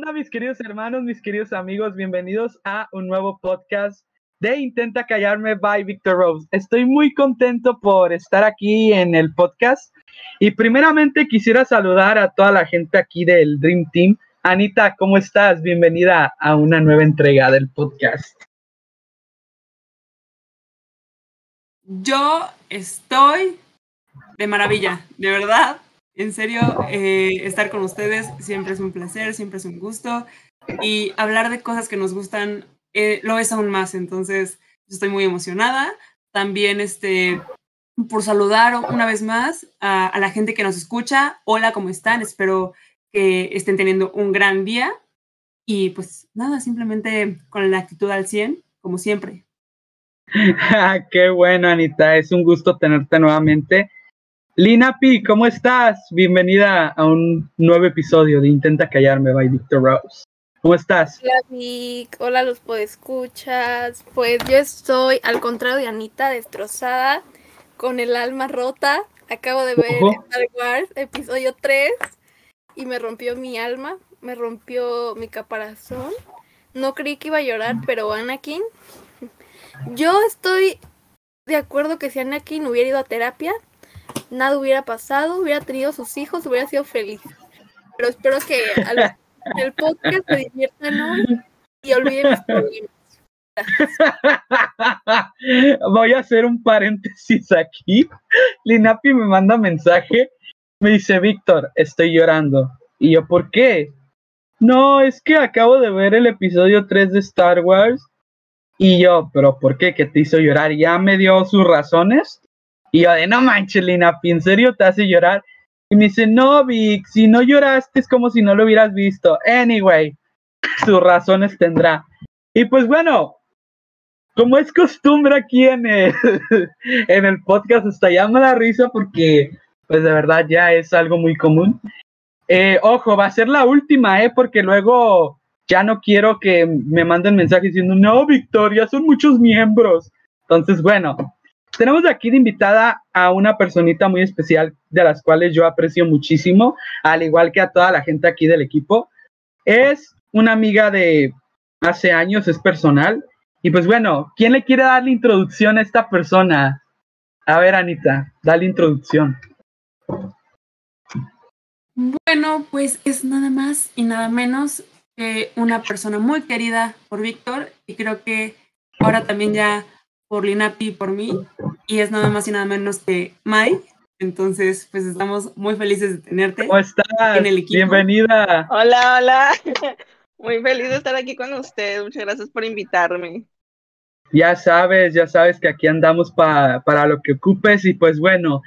onda, mis queridos hermanos, mis queridos amigos? Bienvenidos a un nuevo podcast de Intenta Callarme by Victor Rose. Estoy muy contento por estar aquí en el podcast y primeramente quisiera saludar a toda la gente aquí del Dream Team. Anita, ¿cómo estás? Bienvenida a una nueva entrega del podcast. Yo estoy de maravilla, de verdad. En serio, eh, estar con ustedes siempre es un placer, siempre es un gusto. Y hablar de cosas que nos gustan eh, lo es aún más. Entonces, estoy muy emocionada. También este, por saludar una vez más a, a la gente que nos escucha. Hola, ¿cómo están? Espero que estén teniendo un gran día. Y pues nada, simplemente con la actitud al 100, como siempre. Qué bueno, Anita. Es un gusto tenerte nuevamente. Lina P, ¿cómo estás? Bienvenida a un nuevo episodio de Intenta Callarme by Victor Rose. ¿Cómo estás? Hola Vic, hola los podescuchas. Pues yo estoy, al contrario de Anita, destrozada, con el alma rota. Acabo de ver Star Wars, episodio 3, y me rompió mi alma, me rompió mi caparazón. No creí que iba a llorar, pero Anakin. Yo estoy de acuerdo que si Anakin hubiera ido a terapia, nada hubiera pasado, hubiera tenido sus hijos, hubiera sido feliz. Pero espero que al, el podcast se diviertan hoy y olviden los problemas. Voy a hacer un paréntesis aquí. Linapi me manda mensaje, me dice, Víctor, estoy llorando. Y yo, ¿por qué? No, es que acabo de ver el episodio 3 de Star Wars. Y yo, ¿pero por qué? ¿Qué te hizo llorar? Ya me dio sus razones. Y yo de, no manches, Linapi, ¿en serio te hace llorar? Y me dice, no, Vic, si no lloraste es como si no lo hubieras visto. Anyway, sus razones tendrá. Y pues bueno, como es costumbre aquí en el, podcast, hasta llama la risa porque, pues de verdad ya es algo muy común. Eh, ojo, va a ser la última, ¿eh? Porque luego ya no quiero que me manden mensajes diciendo, no, Victoria, son muchos miembros. Entonces, bueno, tenemos aquí de invitada a una personita muy especial de las cuales yo aprecio muchísimo, al igual que a toda la gente aquí del equipo. Es una amiga de hace años, es personal. Y pues bueno, ¿quién le quiere dar la introducción a esta persona? A ver, Anita, dale introducción. Bueno, pues es nada más y nada menos que una persona muy querida por Víctor y creo que ahora también ya por Linapi y por mí, y es nada más y nada menos que Mai. Entonces, pues estamos muy felices de tenerte. ¿Cómo estás? En el equipo. Bienvenida. Hola, hola. Muy feliz de estar aquí con ustedes. Muchas gracias por invitarme. Ya sabes, ya sabes que aquí andamos para lo que ocupes y pues bueno,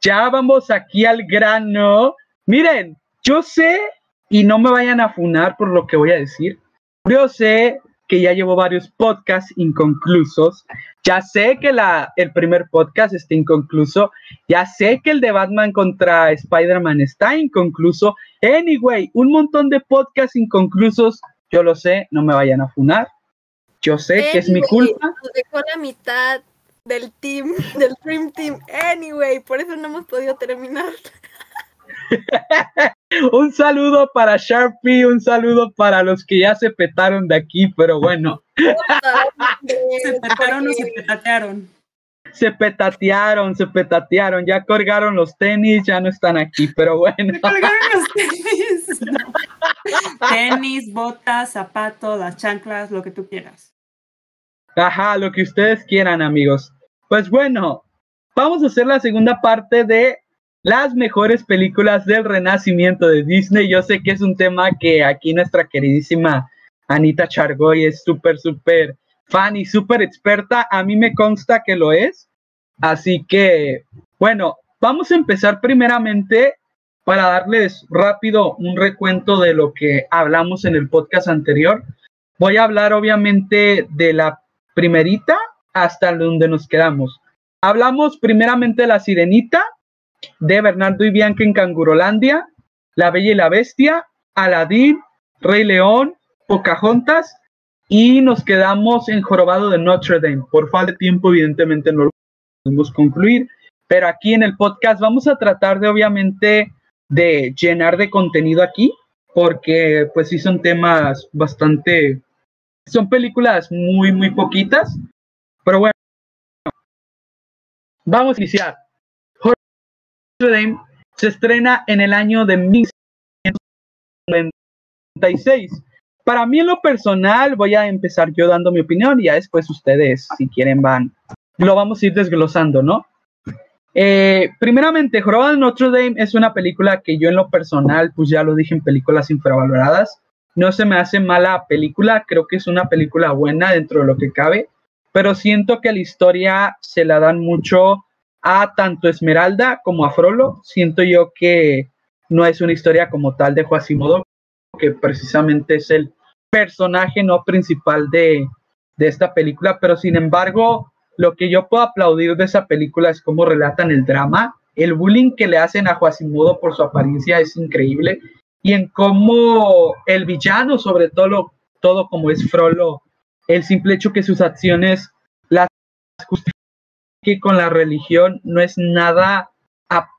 ya vamos aquí al grano. Miren, yo sé y no me vayan a funar por lo que voy a decir. Yo sé que ya llevo varios podcasts inconclusos. Ya sé que la, el primer podcast está inconcluso. Ya sé que el de Batman contra Spider-Man está inconcluso. Anyway, un montón de podcasts inconclusos. Yo lo sé, no me vayan a funar. Yo sé que es mi culpa. Nos dejó la mitad del team, del Dream Team. Anyway, por eso no hemos podido terminar. un saludo para Sharpie, un saludo para los que ya se petaron de aquí, pero bueno. se petaron o se petatearon. Se petatearon, se petatearon, ya colgaron los tenis, ya no están aquí, pero bueno. colgaron los tenis. tenis, botas, zapatos, las chanclas, lo que tú quieras. Ajá, lo que ustedes quieran, amigos. Pues bueno, vamos a hacer la segunda parte de las mejores películas del renacimiento de Disney. Yo sé que es un tema que aquí nuestra queridísima Anita Chargoy es súper, súper fan y súper experta. A mí me consta que lo es. Así que, bueno, vamos a empezar primeramente para darles rápido un recuento de lo que hablamos en el podcast anterior. Voy a hablar obviamente de la primerita hasta donde nos quedamos. Hablamos primeramente de la sirenita, de Bernardo y Bianca en Cangurolandia, La Bella y la Bestia, Aladín, Rey León, Pocahontas y nos quedamos en Jorobado de Notre Dame. Por falta de tiempo, evidentemente no lo podemos concluir, pero aquí en el podcast vamos a tratar de obviamente de llenar de contenido aquí. porque pues sí son temas bastante, son películas muy, muy poquitas, pero bueno, vamos a iniciar. Dame se estrena en el año de 1996. Para mí en lo personal voy a empezar yo dando mi opinión y ya después ustedes, si quieren, van, lo vamos a ir desglosando, ¿no? Eh, primeramente, Jorobado de Notre Dame es una película que yo en lo personal, pues ya lo dije en películas infravaloradas, no se me hace mala película, creo que es una película buena dentro de lo que cabe, pero siento que la historia se la dan mucho a tanto Esmeralda como a Frollo, siento yo que no es una historia como tal de Quasimodo, que precisamente es el personaje no principal de, de esta película, pero sin embargo lo que yo puedo aplaudir de esa película es cómo relatan el drama. El bullying que le hacen a Quasimodo por su apariencia es increíble. Y en cómo el villano, sobre todo, todo como es Frollo, el simple hecho que sus acciones las justifique con la religión no es nada,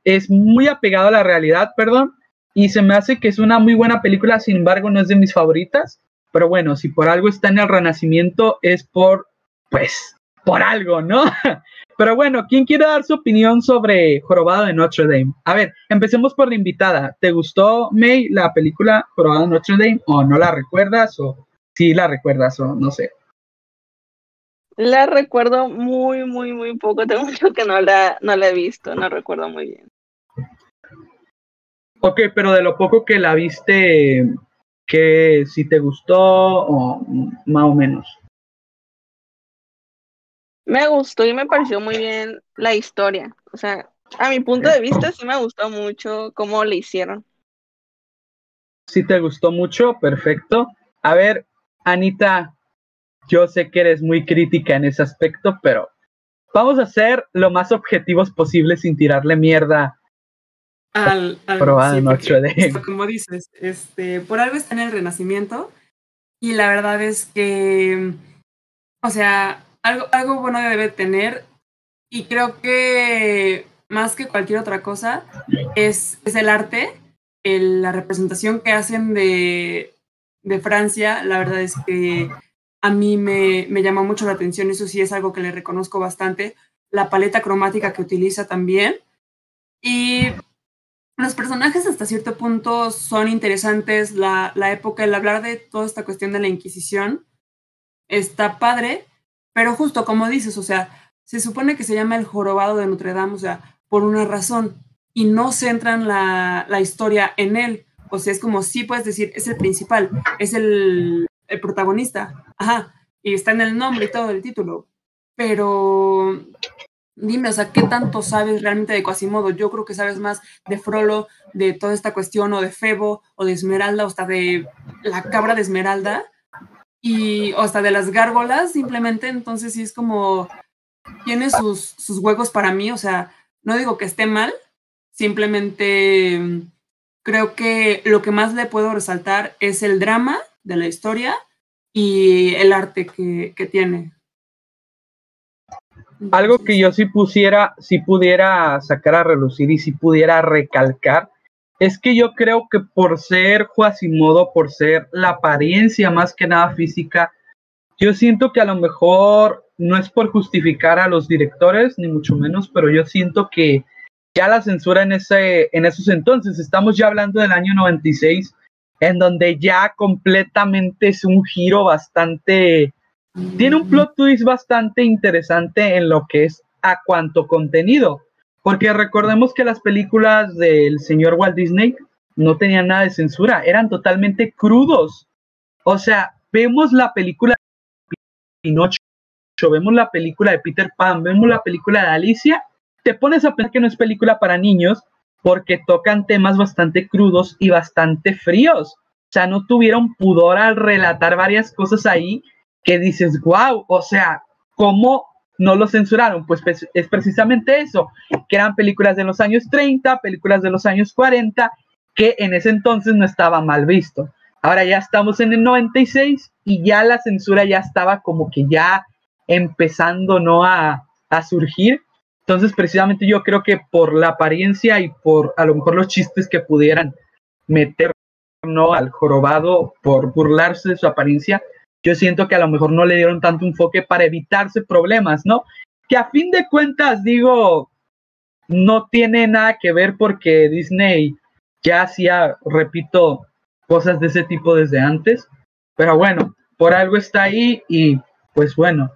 es muy apegado a la realidad, perdón. Y se me hace que es una muy buena película, sin embargo no es de mis favoritas. Pero bueno, si por algo está en el Renacimiento es por, pues, por algo, ¿no? Pero bueno, ¿quién quiere dar su opinión sobre Jorobado de Notre Dame? A ver, empecemos por la invitada. ¿Te gustó, May, la película Jorobado de Notre Dame? ¿O no la recuerdas? ¿O sí la recuerdas? ¿O no sé? La recuerdo muy, muy, muy poco. Tengo mucho que no la, no la he visto. No recuerdo muy bien. Ok, pero de lo poco que la viste, que si te gustó o más o menos. Me gustó y me pareció muy bien la historia. O sea, a mi punto de vista sí me gustó mucho cómo le hicieron. Si te gustó mucho, perfecto. A ver, Anita, yo sé que eres muy crítica en ese aspecto, pero vamos a ser lo más objetivos posible sin tirarle mierda al, al sí, como dices, este, por algo está en el Renacimiento y la verdad es que, o sea, algo, algo bueno debe tener y creo que más que cualquier otra cosa es, es el arte, la representación que hacen de, de, Francia, la verdad es que a mí me, me llama mucho la atención, eso sí es algo que le reconozco bastante, la paleta cromática que utiliza también. Y los personajes hasta cierto punto son interesantes, la, la época, el hablar de toda esta cuestión de la Inquisición está padre, pero justo como dices, o sea, se supone que se llama el jorobado de Notre Dame, o sea, por una razón, y no centran la, la historia en él. O sea, es como sí puedes decir, es el principal, es el, el protagonista, ajá, y está en el nombre y todo el título. Pero dime, o sea, ¿qué tanto sabes realmente de Quasimodo? Yo creo que sabes más de Frollo, de toda esta cuestión, o de Febo, o de Esmeralda, o hasta de la cabra de Esmeralda, y o hasta de las gárgolas simplemente, entonces sí es como, tiene sus, sus huecos para mí, o sea, no digo que esté mal, simplemente creo que lo que más le puedo resaltar es el drama de la historia y el arte que, que tiene. Algo que yo sí pusiera, si pudiera sacar a relucir y si pudiera recalcar es que yo creo que por ser Quasimodo, por ser la apariencia más que nada física, yo siento que a lo mejor no es por justificar a los directores, ni mucho menos, pero yo siento que ya la censura en, ese, en esos entonces, estamos ya hablando del año 96, en donde ya completamente es un giro bastante, tiene un plot twist bastante interesante en lo que es a cuanto contenido. Porque recordemos que las películas del señor Walt Disney no tenían nada de censura, eran totalmente crudos. O sea, vemos la película de Pinocho, vemos la película de Peter Pan, vemos la película de Alicia, te pones a pensar que no es película para niños porque tocan temas bastante crudos y bastante fríos. O sea, no tuvieron pudor al relatar varias cosas ahí que dices, wow, o sea, ¿cómo no lo censuraron? Pues, pues es precisamente eso, que eran películas de los años 30, películas de los años 40, que en ese entonces no estaba mal visto. Ahora ya estamos en el 96 y ya la censura ya estaba como que ya empezando ¿no? a, a surgir. Entonces, precisamente yo creo que por la apariencia y por a lo mejor los chistes que pudieran meter no al jorobado por burlarse de su apariencia, yo siento que a lo mejor no le dieron tanto enfoque para evitarse problemas, ¿no? Que a fin de cuentas, digo, no tiene nada que ver porque Disney ya hacía, repito, cosas de ese tipo desde antes, pero bueno, por algo está ahí y pues bueno,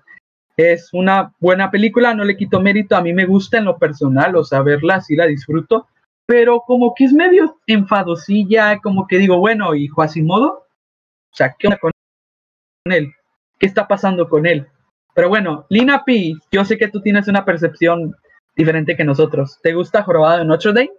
es una buena película, no le quito mérito, a mí me gusta en lo personal, o sea, verla sí la disfruto, pero como que es medio enfadosilla, como que digo, bueno, y Quasimodo, o sea, ¿qué onda con él? ¿Qué está pasando con él? Pero bueno, Lina P, yo sé que tú tienes una percepción diferente que nosotros. ¿Te gusta Jorobado de Notre Dame?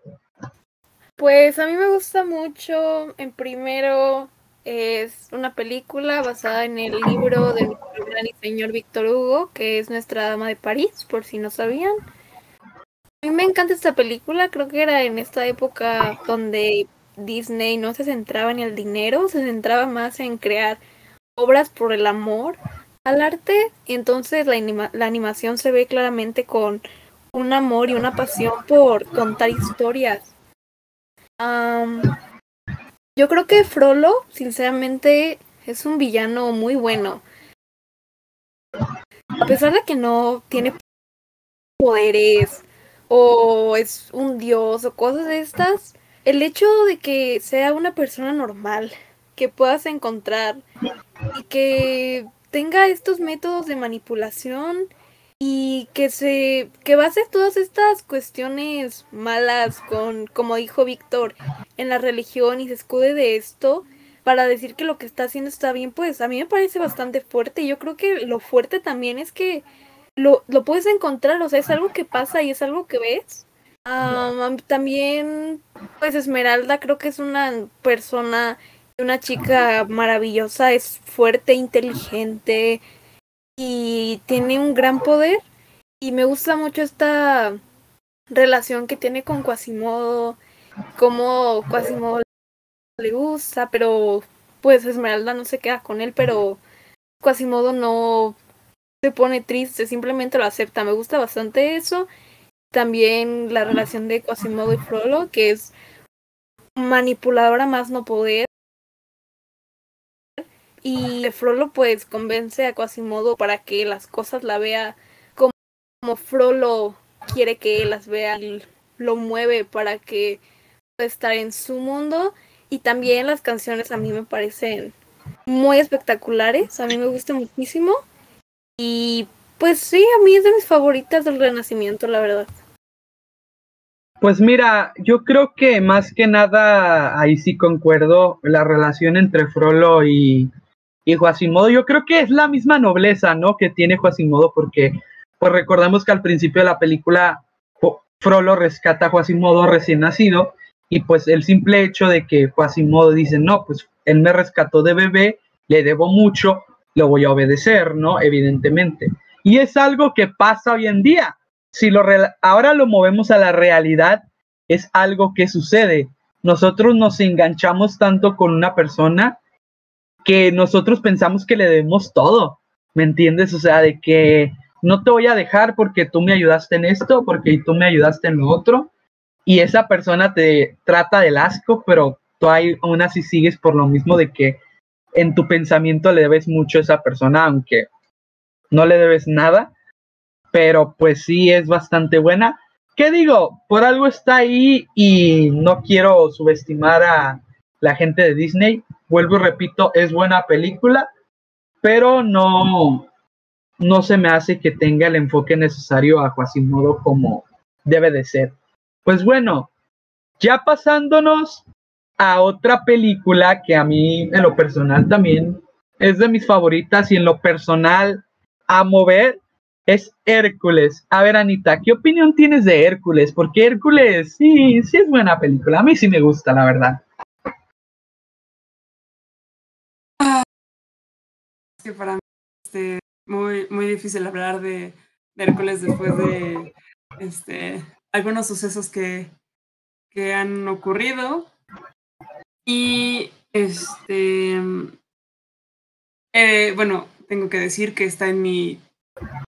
Pues a mí me gusta mucho, en primero, es una película basada en el libro del gran y señor Víctor Hugo, que es Nuestra Dama de París, por si no sabían. A mí me encanta esta película, creo que era en esta época donde Disney no se centraba en el dinero, se centraba más en crear obras por el amor al arte, entonces la, la animación se ve claramente con un amor y una pasión por contar historias. Yo creo que Frollo, sinceramente, es un villano muy bueno. A pesar de que no tiene poderes o es un dios o cosas de estas, el hecho de que sea una persona normal, que puedas encontrar y que tenga estos métodos de manipulación y que se que base todas estas cuestiones malas con como dijo Víctor en la religión y se escude de esto para decir que lo que está haciendo está bien pues a mí me parece bastante fuerte. Yo creo que lo fuerte también es que lo, lo puedes encontrar o sea es algo que pasa y es algo que ves. También pues Esmeralda creo que es una persona una chica maravillosa es fuerte inteligente y tiene un gran poder y me gusta mucho esta relación que tiene con Quasimodo, como Quasimodo le gusta, pero pues Esmeralda no se queda con él, pero Quasimodo no se pone triste, simplemente lo acepta. Me gusta bastante eso. También la relación de Quasimodo y Frollo, que es manipuladora más no poder y Frollo pues convence a Quasimodo para que las cosas la vea como, como Frollo quiere que las vea y lo mueve para que pueda estar en su mundo y también las canciones a mí me parecen muy espectaculares, a mí me gusta muchísimo y pues sí, a mí es de mis favoritas del Renacimiento, la verdad. Pues mira, yo creo que más que nada ahí sí concuerdo la relación entre Frollo y, y Joasimodo, yo creo que es la misma nobleza, ¿no? Que tiene Joasimodo, porque pues recordamos que al principio de la película Frollo rescata a Joasimodo recién nacido y pues el simple hecho de que Joasimodo dice, no, pues él me rescató de bebé, le debo mucho, lo voy a obedecer, ¿no? Evidentemente. Y es algo que pasa hoy en día. Si lo ahora lo movemos a la realidad, es algo que sucede. Nosotros nos enganchamos tanto con una persona que nosotros pensamos que le debemos todo, ¿me entiendes? O sea, de que no te voy a dejar porque tú me ayudaste en esto, porque tú me ayudaste en lo otro, y esa persona te trata del asco, pero tú aún así sigues por lo mismo de que en tu pensamiento le debes mucho a esa persona, aunque no le debes nada, pero pues sí es bastante buena. ¿Qué digo? Por algo está ahí y no quiero subestimar a la gente de Disney vuelvo y repito, es buena película, pero no, no se me hace que tenga el enfoque necesario a Quasimodo como debe de ser. Pues bueno, ya pasándonos a otra película que a mí en lo personal también es de mis favoritas y en lo personal amo ver, es Hércules. A ver, Anita, ¿qué opinión tienes de Hércules? Porque Hércules, sí, sí es buena película. A mí sí me gusta, la verdad. Para mí este, muy, muy difícil hablar de, Hércules después de este, algunos sucesos que, que han ocurrido. Y este eh, bueno, tengo que decir que está en mi.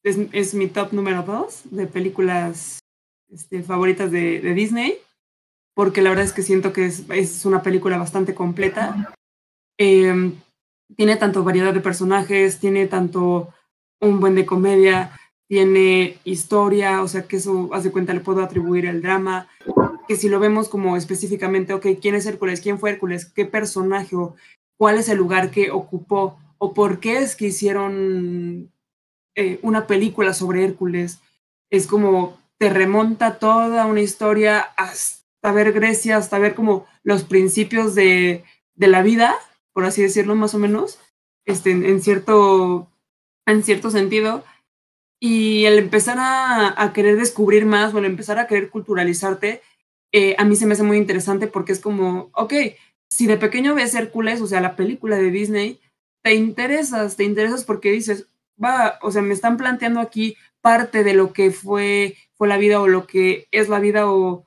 Es, mi top número dos de películas este, favoritas de, de, Disney. porque la verdad es que siento que es, es una película bastante completa. Eh, tiene tanto variedad de personajes, tiene tanto un buen de comedia, tiene historia, o sea que eso, hace cuenta, le puedo atribuir el drama, que si lo vemos como específicamente, ok, ¿quién es Hércules? ¿Quién fue Hércules? ¿Qué personaje? O ¿Cuál es el lugar que ocupó? ¿O por qué es que hicieron eh, una película sobre Hércules? Es como te remonta toda una historia hasta ver Grecia, hasta ver como los principios de, de la vida, por así decirlo, más o menos, este, en, cierto, en cierto sentido. Y el empezar a, querer descubrir más o el empezar a querer culturalizarte, eh, a mí se me hace muy interesante porque es como, ok, si de pequeño ves Hércules, o sea, la película de Disney, te interesas, te interesas porque dices, va, o sea, me están planteando aquí parte de lo que fue, fue la vida o lo que es la vida o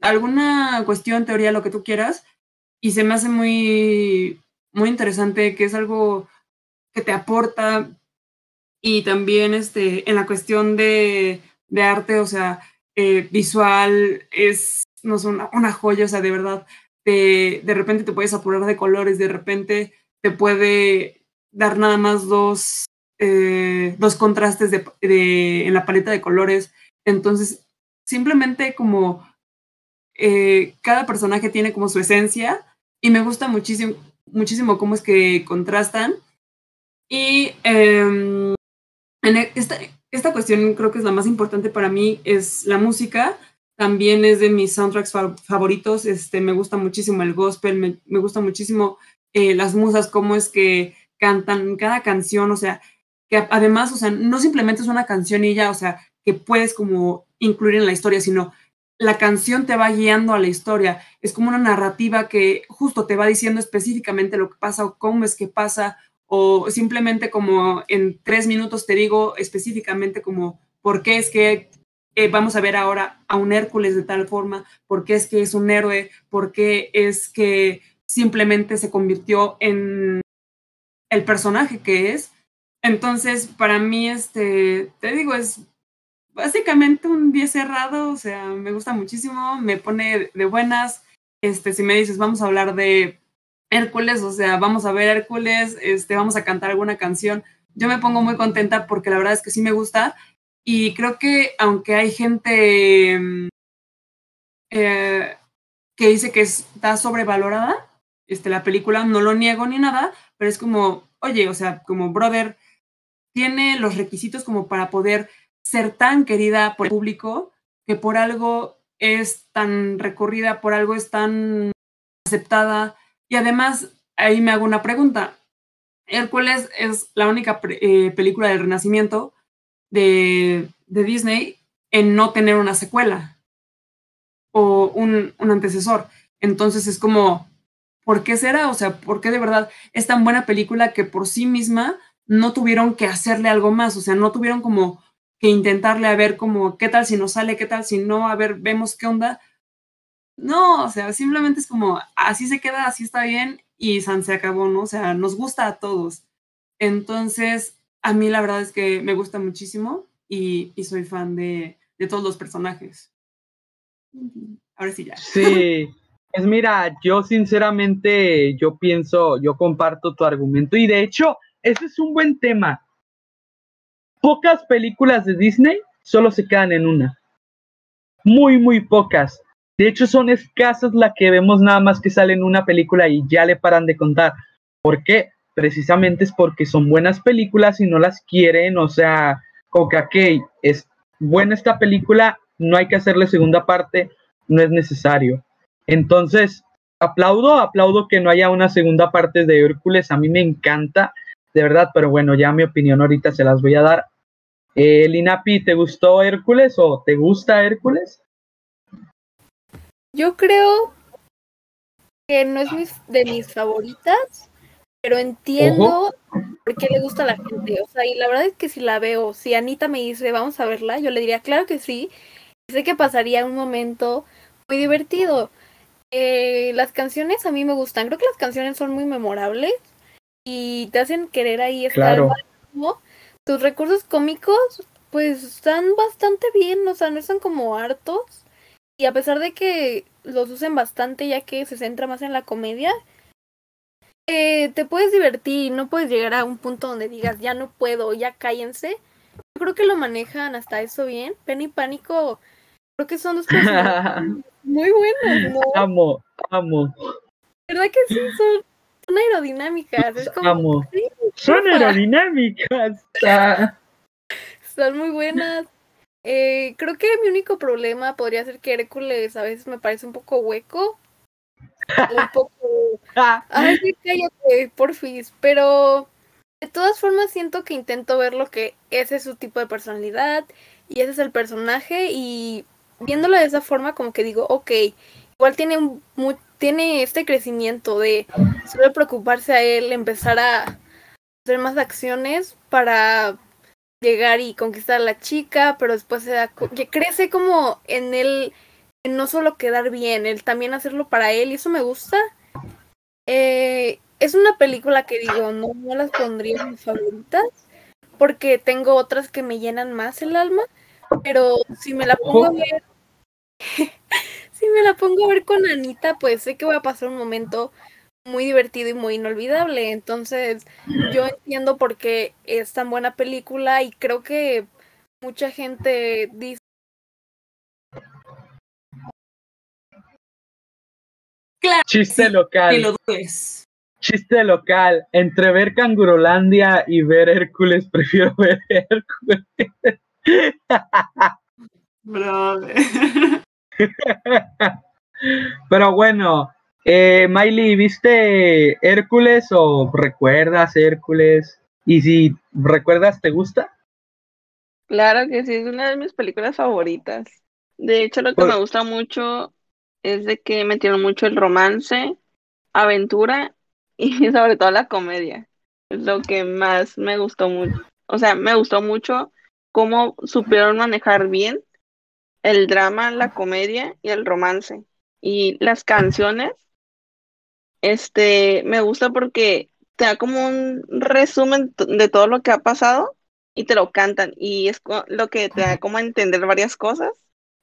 alguna cuestión, teoría, lo que tú quieras, y se me hace muy, muy interesante, que es algo que te aporta y también este, en la cuestión de, de arte, o sea, eh, visual, es, no una, joya, o sea, de verdad, te, de repente te puedes apurar de colores, de repente te puede dar nada más dos, eh, dos contrastes de, de, en la paleta de colores. Entonces, simplemente como eh, cada personaje tiene como su esencia y me gusta muchísimo, muchísimo cómo es que contrastan. Y eh, en esta, esta cuestión creo que es la más importante para mí, es la música. También es de mis soundtracks favoritos. Este, me gusta muchísimo el gospel, me, me gusta muchísimo eh, las musas, cómo es que cantan cada canción, o sea, que además, o sea, no simplemente es una canción y ya, o sea, que puedes como incluir en la historia, sino la canción te va guiando a la historia. Es como una narrativa que justo te va diciendo específicamente lo que pasa o cómo es que pasa, o simplemente como en tres minutos te digo específicamente como por qué es que eh, vamos a ver ahora a un Hércules de tal forma, por qué es que es un héroe, por qué es que simplemente se convirtió en el personaje que es. Entonces, para mí, este, te digo, es básicamente un día cerrado, o sea, me gusta muchísimo, me pone de buenas. Este, si me dices, vamos a hablar de Hércules, o sea, vamos a ver Hércules, este, vamos a cantar alguna canción, yo me pongo muy contenta porque la verdad es que sí me gusta y creo que aunque hay gente mm, eh, que dice que está sobrevalorada, este, la película, no lo niego ni nada, pero es como, oye, o sea, como brother, tiene los requisitos como para poder ser tan querida por el público, que por algo es tan recorrida, por algo es tan aceptada. Y además, ahí me hago una pregunta. Hércules es la única eh, película del Renacimiento de, de, Disney en no tener una secuela o un, un antecesor. Entonces es como, ¿por qué será? O sea, ¿por qué de verdad es tan buena película que por sí misma no tuvieron que hacerle algo más? O sea, no tuvieron como que intentarle a ver como, ¿qué tal si nos sale? ¿Qué tal si no? A ver, vemos qué onda. No, o sea, simplemente es como, así se queda, así está bien y San se acabó, ¿no? O sea, nos gusta a todos. Entonces, a mí la verdad es que me gusta muchísimo y, soy fan de, de todos los personajes. Ahora sí ya. Sí, pues mira, yo sinceramente, yo pienso, yo comparto tu argumento y de hecho, ese es un buen tema pocas películas de Disney solo se quedan en una. Muy, muy pocas. De hecho, son escasas las que vemos nada más que salen en una película y ya le paran de contar. ¿Por qué? Precisamente es porque son buenas películas y no las quieren, o sea, como que, es buena esta película, no hay que hacerle segunda parte, no es necesario. Entonces, aplaudo, aplaudo que no haya una segunda parte de Hércules, a mí me encanta, de verdad, pero bueno, ya mi opinión ahorita se las voy a dar. Eh, Linapi, ¿te gustó Hércules o te gusta Hércules? Yo creo que no es de mis favoritas, pero entiendo por qué le gusta a la gente. O sea, y la verdad es que si la veo, si Anita me dice, vamos a verla, yo le diría, claro que sí. sé que pasaría un momento muy divertido. Eh, las canciones a mí me gustan, creo que las canciones son muy memorables y te hacen querer ahí estar. Claro. Tus recursos cómicos, pues están bastante bien, o sea, no están como hartos. Y a pesar de que los usen bastante ya que se centra más en la comedia. Eh, te puedes divertir no puedes llegar a un punto donde digas ya no puedo, ya cállense. Yo creo que lo manejan hasta eso bien. Penny y Pánico, creo que son dos personas muy buenos, ¿no? Amo, amo, ¿Verdad que sí? Son, son aerodinámicas. Es como, amo. sí, Son aerodinámicas. Ah, Son muy buenas. Eh, creo que mi único problema podría ser que Hércules a veces me parece un poco hueco. Un poco. ah. Ay, cállate, porfis. Pero de todas formas siento que intento ver lo que ese es su tipo de personalidad y ese es el personaje. Y viéndolo de esa forma, como que digo, ok, igual tiene, un mu- tiene este crecimiento de solo preocuparse a él, empezar a hacer más acciones para llegar y conquistar a la chica, pero después se da que crece como en él, en no solo quedar bien, el también hacerlo para él, y eso me gusta. Eh, es una película que digo, no, no las pondría en mis favoritas, porque tengo otras que me llenan más el alma, pero si me la pongo a ver, me la pongo a ver con Anita, pues sé que voy a pasar un momento muy divertido y muy inolvidable. Entonces, yo entiendo por qué es tan buena película y creo que mucha gente dice Chiste Sí, local. Ni lo dudes. Chiste local. Entre ver Cangurolandia y ver Hércules, prefiero ver Hércules. Brother. Pero bueno, eh, Miley, ¿viste Hércules o recuerdas Hércules? Y si recuerdas, ¿te gusta? Claro que sí, es una de mis películas favoritas. De hecho, lo que Por- me gusta mucho es de que metieron mucho el romance, aventura y sobre todo la comedia. Es lo que más me gustó mucho. O sea, me gustó mucho cómo supieron manejar bien el drama, la comedia y el romance. Y las canciones, este, me gusta porque te da como un resumen de todo lo que ha pasado y te lo cantan y es lo que te da como a entender varias cosas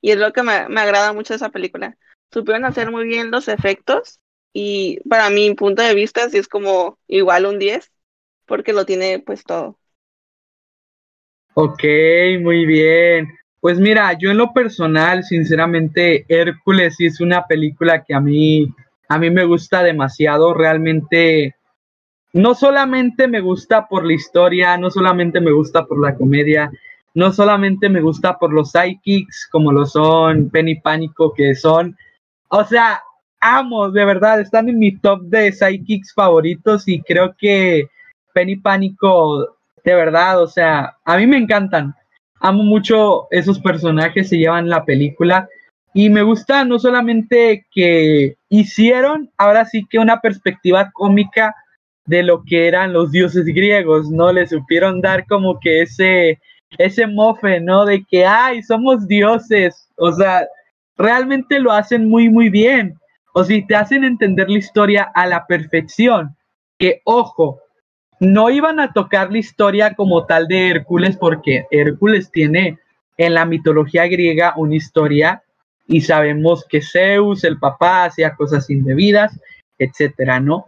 y es lo que me, me agrada mucho de esa película. Supieron hacer muy bien los efectos y para mi punto de vista sí es como igual un 10 porque lo tiene pues todo. Ok, muy bien. Pues mira, yo en lo personal, sinceramente, Hércules es una película que a mí, a mí me gusta demasiado. Realmente, no solamente me gusta por la historia, no solamente me gusta por la comedia, no solamente me gusta por los sidekicks, como lo son Penny Pánico, que son, o sea, amo, de verdad, están en mi top de sidekicks favoritos y creo que Penny Pánico, de verdad, o sea, a mí me encantan. Amo mucho esos personajes, se llevan la película y me gusta no solamente que hicieron ahora sí que una perspectiva cómica de lo que eran los dioses griegos, ¿no? Le supieron dar como que ese ese mofe, ¿no? De que, ay, somos dioses. O sea, realmente lo hacen muy, muy bien. O si te hacen entender la historia a la perfección. Que, ojo, no iban a tocar la historia como tal de Hércules porque Hércules tiene en la mitología griega una historia y sabemos que Zeus, el papá, hacía cosas indebidas, etcétera, ¿no?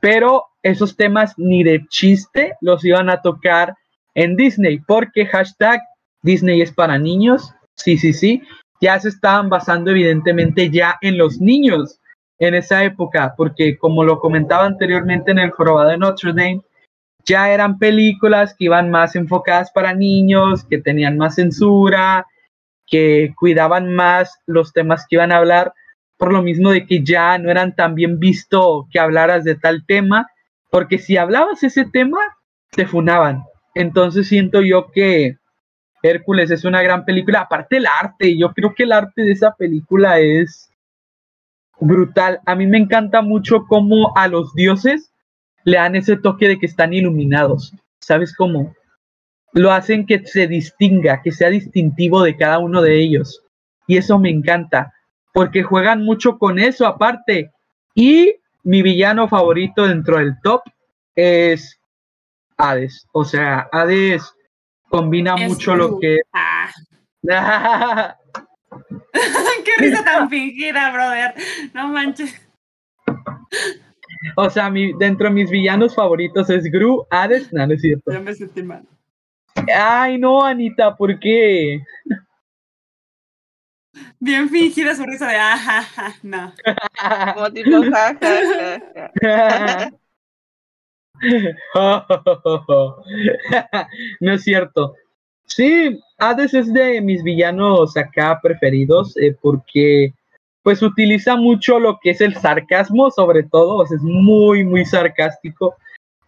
Pero esos temas ni de chiste los iban a tocar en Disney, porque hashtag Disney es para niños, sí, sí, sí, ya se estaban basando evidentemente ya en los niños en esa época, porque como lo comentaba anteriormente en el jorobado de Notre Dame, ya eran películas que iban más enfocadas para niños, que tenían más censura, que cuidaban más los temas que iban a hablar, por lo mismo de que ya no eran tan bien visto que hablaras de tal tema, porque si hablabas ese tema, te funaban. Entonces siento yo que Hércules es una gran película, aparte el arte, yo creo que el arte de esa película es brutal. A mí me encanta mucho cómo a los dioses le dan ese toque de que están iluminados. ¿Sabes cómo? Lo hacen que se distinga, que sea distintivo de cada uno de ellos. Y eso me encanta, porque juegan mucho con eso aparte. Y mi villano favorito dentro del top es Hades. O sea, Hades combina Es mucho lo que Ah, Qué risa tan fingida, brother. No manches. O sea, mi, dentro de mis villanos favoritos es Gru, Hades, no, no es cierto. Ya me sentí mal. Ay, no, Anita, ¿por qué? Bien fingida su risa de ajaja, no. Como tipo ja, ja, ja, ja. no es cierto. Sí, Hades es de mis villanos acá preferidos eh, porque pues utiliza mucho lo que es el sarcasmo sobre todo, es muy, muy sarcástico.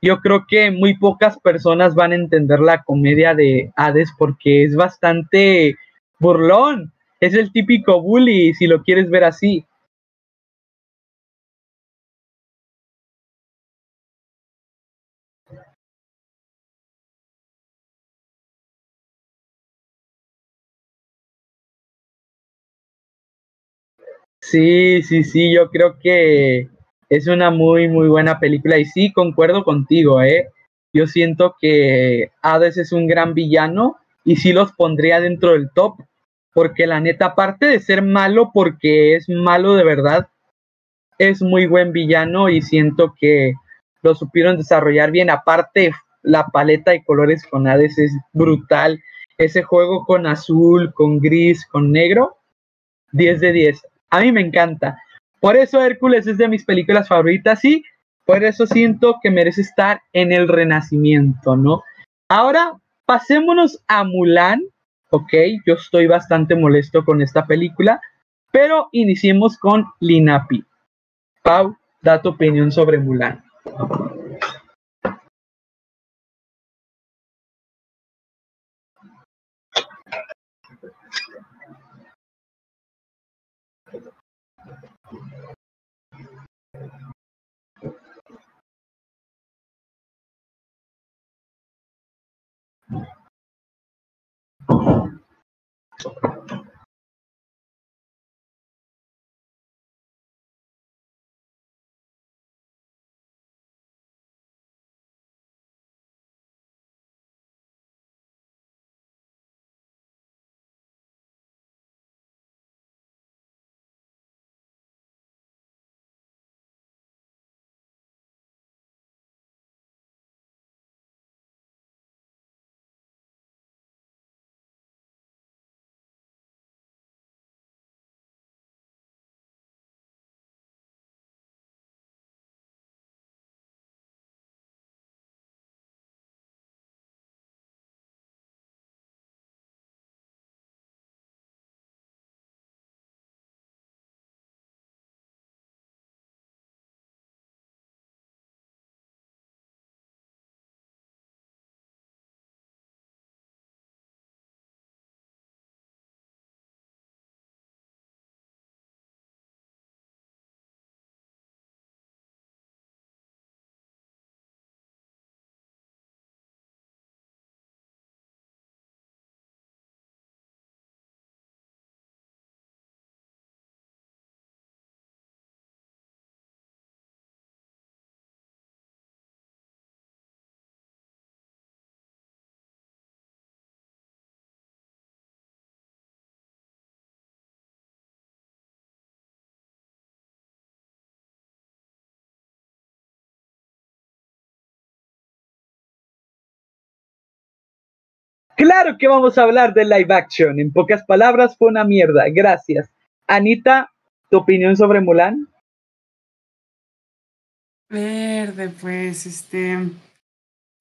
Yo creo que muy pocas personas van a entender la comedia de Hades porque es bastante burlón, es el típico bully si lo quieres ver así. Sí, sí, sí, yo creo que es una muy, muy buena película y sí, concuerdo contigo, ¿eh? Yo siento que Hades es un gran villano y sí los pondría dentro del top, porque la neta, aparte de ser malo porque es malo de verdad, es muy buen villano y siento que lo supieron desarrollar bien. Aparte, la paleta de colores con Hades es brutal. Ese juego con azul, con gris, con negro, 10 de 10. A mí me encanta. Por eso Hércules es de mis películas favoritas y por eso siento que merece estar en el renacimiento, ¿no? Ahora pasémonos a Mulan, ok, yo estoy bastante molesto con esta película, pero iniciemos con Linapi. Pau, da tu opinión sobre Mulan. Claro que vamos a hablar de live action. En pocas palabras, fue una mierda. Gracias. Anita, ¿tu opinión sobre Mulan? Verde, pues, este.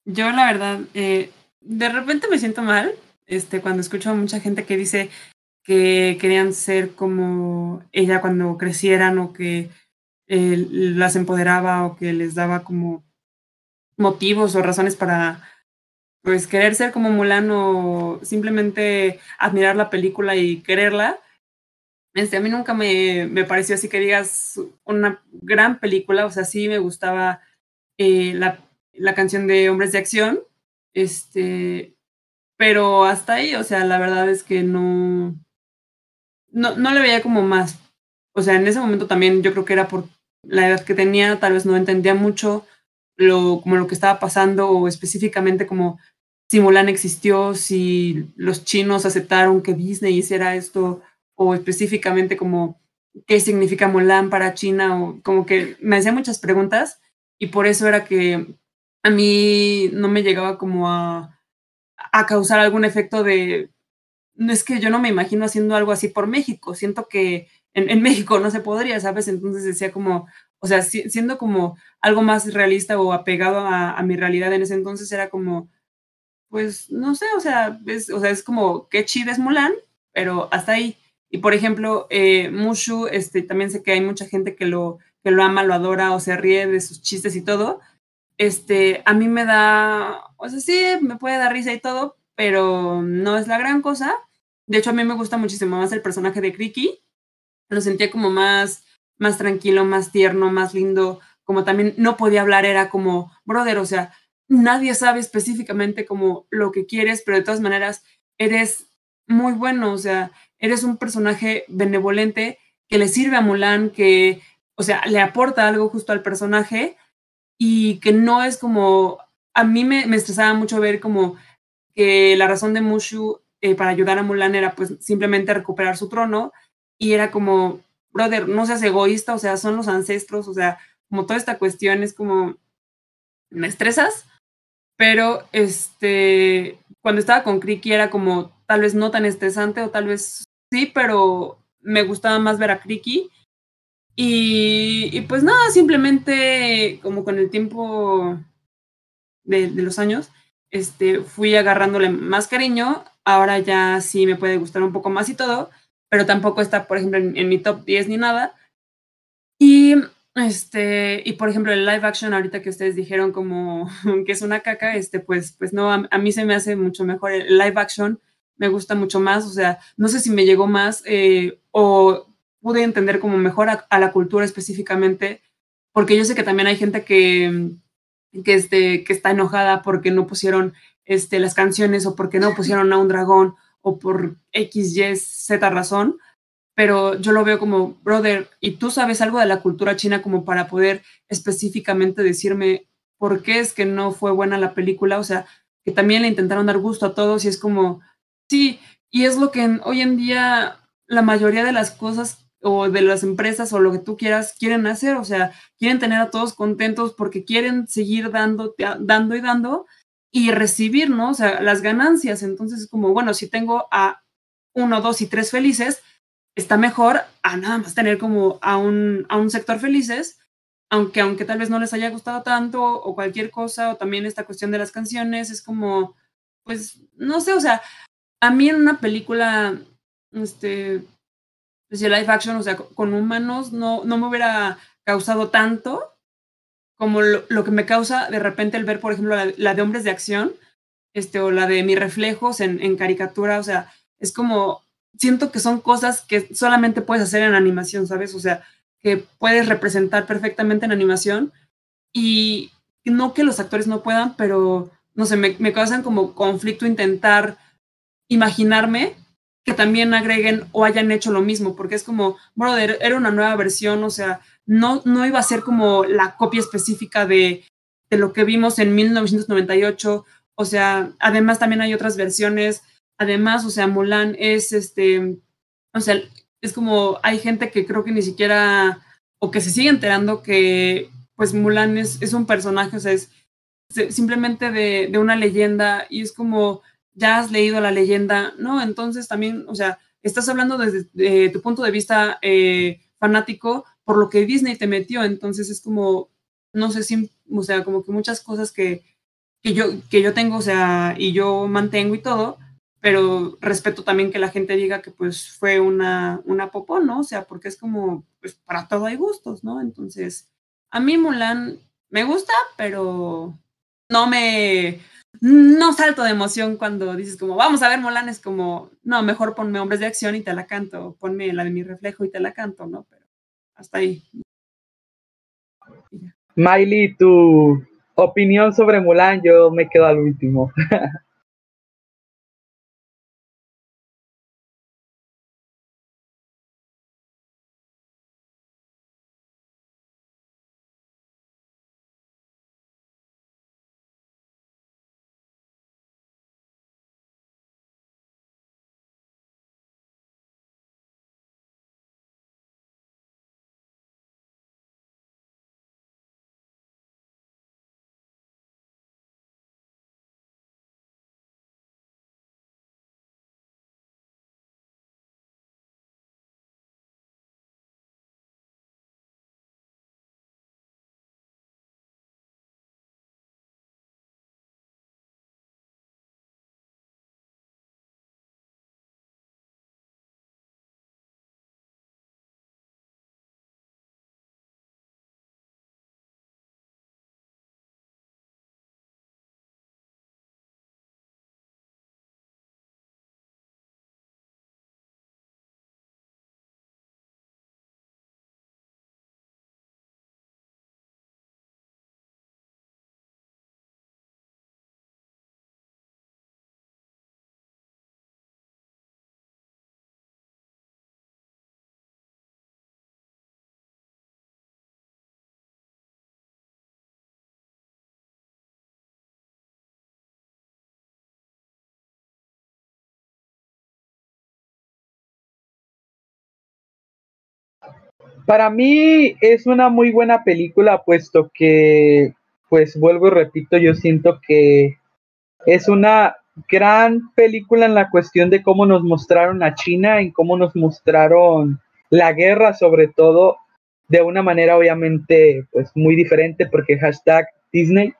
Yo, la verdad, eh, de repente me siento mal este, cuando escucho a mucha gente que dice que querían ser como ella cuando crecieran o que eh, las empoderaba o que les daba como motivos o razones para pues querer ser como Mulan o simplemente admirar la película y quererla. Este, a mí nunca me, me pareció así que digas una gran película, o sea, sí me gustaba eh, la, la canción de Hombres de Acción, este, pero hasta ahí, o sea, la verdad es que no, no, no le veía como más. O sea, en ese momento también yo creo que era por la edad que tenía, tal vez no entendía mucho lo, como lo que estaba pasando o específicamente como si Mulan existió, si los chinos aceptaron que Disney hiciera esto o específicamente como qué significa Mulan para China o como que me hacía muchas preguntas y por eso era que a mí no me llegaba como a, causar algún efecto de, no es que yo no me imagino haciendo algo así por México, siento que en, México no se podría, ¿sabes? Entonces decía como, o sea, siendo como algo más realista o apegado a, mi realidad en ese entonces era como, pues no sé, o sea, es, o sea, es como, qué chido es Mulan, pero hasta ahí. Y por ejemplo, eh, Mushu, este, también sé que hay mucha gente que lo, que lo ama, lo adora o se ríe de sus chistes y todo. Este, a mí me da, o sea, sí, me puede dar risa y todo, pero no es la gran cosa. De hecho, a mí me gusta muchísimo más el personaje de Kriki. Lo sentía como más, más tranquilo, más tierno, más lindo. Como también no podía hablar, era como, brother, o sea, nadie sabe específicamente como lo que quieres, pero de todas maneras eres muy bueno, o sea, eres un personaje benevolente que le sirve a Mulan, que, o sea, le aporta algo justo al personaje y que no es como, a mí me, me estresaba mucho ver como que la razón de Mushu eh, para ayudar a Mulan era pues simplemente recuperar su trono y era como, brother, no seas egoísta, o sea, son los ancestros, o sea, como toda esta cuestión es como, me estresas, pero este, cuando estaba con Kriki era como tal vez no tan estresante o tal vez sí, pero me gustaba más ver a Kriki. Y, pues nada, simplemente como con el tiempo de, los años, este, fui agarrándole más cariño. Ahora ya sí me puede gustar un poco más y todo, pero tampoco está, por ejemplo, en, en mi top 10 ni nada. Y este, y por ejemplo, el live action, ahorita que ustedes dijeron como que es una caca, este, pues, pues no, a, mí se me hace mucho mejor el live action, me gusta mucho más, o sea, no sé si me llegó más eh, o pude entender como mejor a, a, la cultura específicamente, porque yo sé que también hay gente que, que, este, que está enojada porque no pusieron este, las canciones o porque no pusieron a un dragón o por X, Y, Z razón, pero yo lo veo como, brother, ¿y tú sabes algo de la cultura china como para poder específicamente decirme por qué es que no fue buena la película? O sea, que también le intentaron dar gusto a todos y es como, sí, y es lo que hoy en día la mayoría de las cosas o de las empresas o lo que tú quieras quieren hacer, o sea, quieren tener a todos contentos porque quieren seguir dando, dando y dando y recibir, ¿no? O sea, las ganancias. Entonces es como, bueno, si tengo a uno, dos y tres felices, está mejor a nada más tener como a un, a un sector felices, aunque, aunque tal vez no les haya gustado tanto o cualquier cosa, o también esta cuestión de las canciones, es como, pues, no sé, o sea, a mí en una película, este, pues live action, o sea, con humanos, no, no me hubiera causado tanto como lo, que me causa de repente el ver, por ejemplo, la, la, de hombres de acción, este, o la de mis reflejos en, en caricatura, o sea, es como, siento que son cosas que solamente puedes hacer en animación, ¿sabes? O sea, que puedes representar perfectamente en animación y no que los actores no puedan, pero no sé, me, me causan como conflicto intentar imaginarme que también agreguen o hayan hecho lo mismo, porque es como, brother, era una nueva versión, o sea, no, no iba a ser como la copia específica de, de lo que vimos en 1998, o sea, además también hay otras versiones, Además, o sea, Mulan es este, o sea, es como hay gente que creo que ni siquiera, o que se sigue enterando que pues Mulan es, es un personaje, o sea, es simplemente de, de, una leyenda y es como, ya has leído la leyenda, ¿no? Entonces también, o sea, estás hablando desde de tu punto de vista eh, fanático por lo que Disney te metió, entonces es como, no sé si, o sea, como que muchas cosas que, que, yo, que yo tengo, o sea, y yo mantengo y todo, pero respeto también que la gente diga que pues fue una, una popó, ¿no? O sea, porque es como, pues para todo hay gustos, ¿no? Entonces, a mí Mulan me gusta, pero no me, no salto de emoción cuando dices como, vamos a ver Mulan, es como, no, mejor ponme Hombres de Acción y te la canto, ponme la de mi reflejo y te la canto, ¿no? Pero hasta ahí. Miley, tu opinión sobre Mulan, yo me quedo al último. para mí es una muy buena película, puesto que, pues vuelvo y repito, yo siento que es una gran película en la cuestión de cómo nos mostraron a China, en cómo nos mostraron la guerra, sobre todo, de una manera obviamente pues muy diferente, porque hashtag Disney.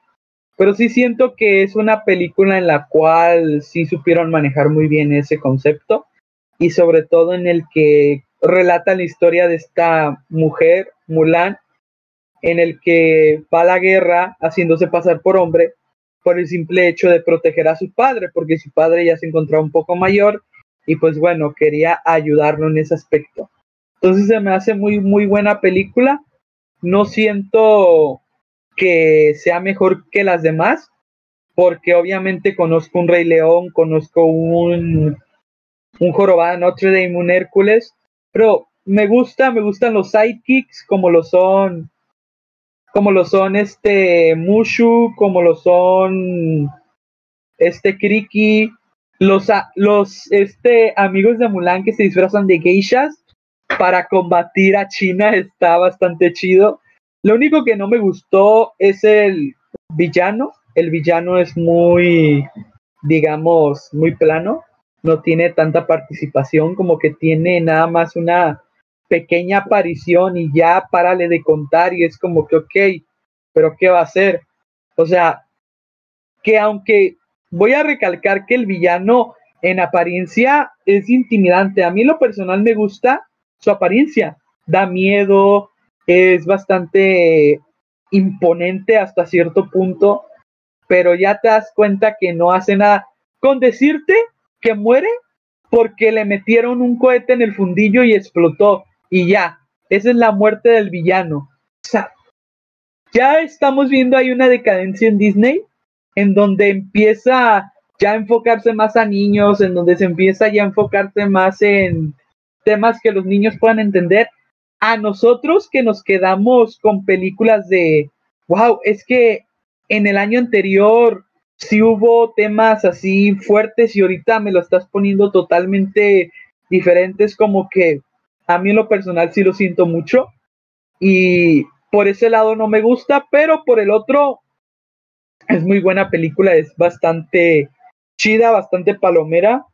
Pero sí siento que es una película en la cual sí supieron manejar muy bien ese concepto y sobre todo en el que relata la historia de esta mujer, Mulan, en el que va a la guerra haciéndose pasar por hombre por el simple hecho de proteger a su padre, porque su padre ya se encontraba un poco mayor y pues bueno, quería ayudarlo en ese aspecto. Entonces se me hace muy, muy buena película. No siento que sea mejor que las demás, porque obviamente conozco un Rey León, conozco un, un Jorobado Notre Dame, un Hércules, pero me gusta, me gustan los sidekicks como lo son como lo son este Mushu, como lo son este Kriki, los, los este amigos de Mulan que se disfrazan de geishas para combatir a China está bastante chido. Lo único que no me gustó es el villano. El villano es muy, digamos, muy plano no tiene tanta participación, como que tiene nada más una pequeña aparición y ya párale de contar y es como que, ok, pero ¿qué va a hacer? O sea, que aunque voy a recalcar que el villano en apariencia es intimidante, a mí lo personal me gusta su apariencia, da miedo, es bastante imponente hasta cierto punto, pero ya te das cuenta que no hace nada. Con decirte muere porque le metieron un cohete en el fundillo y explotó. Y ya, esa es la muerte del villano. Ya estamos viendo ahí una decadencia en Disney en donde empieza ya a enfocarse más a niños, en donde se empieza ya a enfocarse más en temas que los niños puedan entender. A nosotros que nos quedamos con películas de, wow, es que en el año anterior si hubo temas así fuertes y ahorita me lo estás poniendo totalmente diferentes, como que a mí en lo personal sí lo siento mucho y por ese lado no me gusta, pero por el otro es muy buena película, es bastante chida, bastante palomera.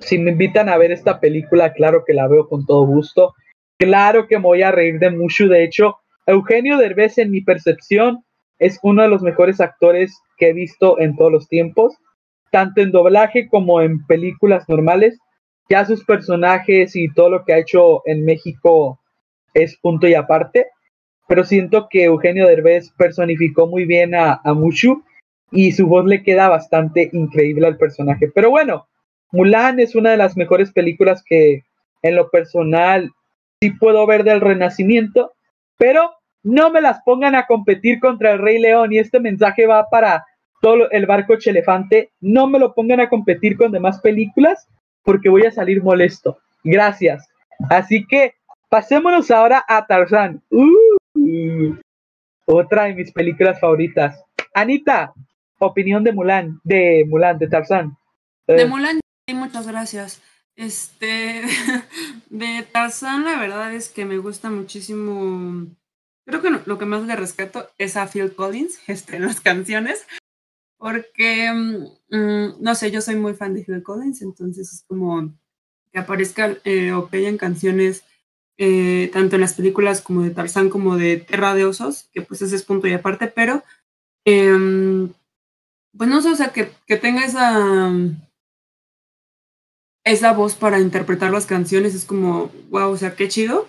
Si me invitan a ver esta película, claro que la veo con todo gusto. Claro que me voy a reír de mucho. De hecho, Eugenio Derbez, en mi percepción, es uno de los mejores actores he visto en todos los tiempos, tanto en doblaje como en películas normales. Ya sus personajes y todo lo que ha hecho en México es punto y aparte, pero siento que Eugenio Derbez personificó muy bien a, a Mushu y su voz le queda bastante increíble al personaje. Pero bueno, Mulan es una de las mejores películas que en lo personal sí puedo ver del Renacimiento, pero no me las pongan a competir contra el Rey León y este mensaje va para todo el barco Chelefante, no me lo pongan a competir con demás películas porque voy a salir molesto. Gracias. Así que pasémonos ahora a Tarzán. Uh, otra de mis películas favoritas. Anita, opinión de Mulan, de Mulan, de Tarzán. De eh. Mulan, muchas gracias. Este, de Tarzán, la verdad es que me gusta muchísimo. Creo que lo que más le rescato es a Phil Collins este, en las canciones porque, mm, mm, no sé, yo soy muy fan de Phil Collins, entonces es como que aparezca eh, o que hayan canciones eh, tanto en las películas como de Tarzán como de Terra de Osos, que pues ese es punto y aparte, pero em, pues no sé, o sea, que, que tenga esa, esa voz para interpretar las canciones es como, wow, o sea, qué chido.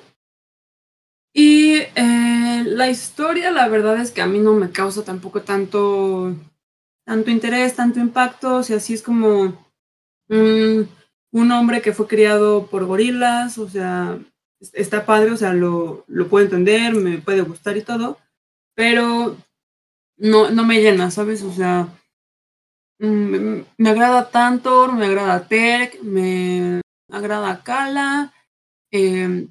Y eh, la historia, la verdad es que a mí no me causa tampoco tanto tanto interés, tanto impacto, o sea, sí es como un, hombre que fue criado por gorilas, o sea, está padre, o sea, lo, lo puedo entender, me puede gustar y todo, pero no, no me llena, ¿sabes? O sea, me, agrada tanto, me agrada Terk, me agrada Kala, em,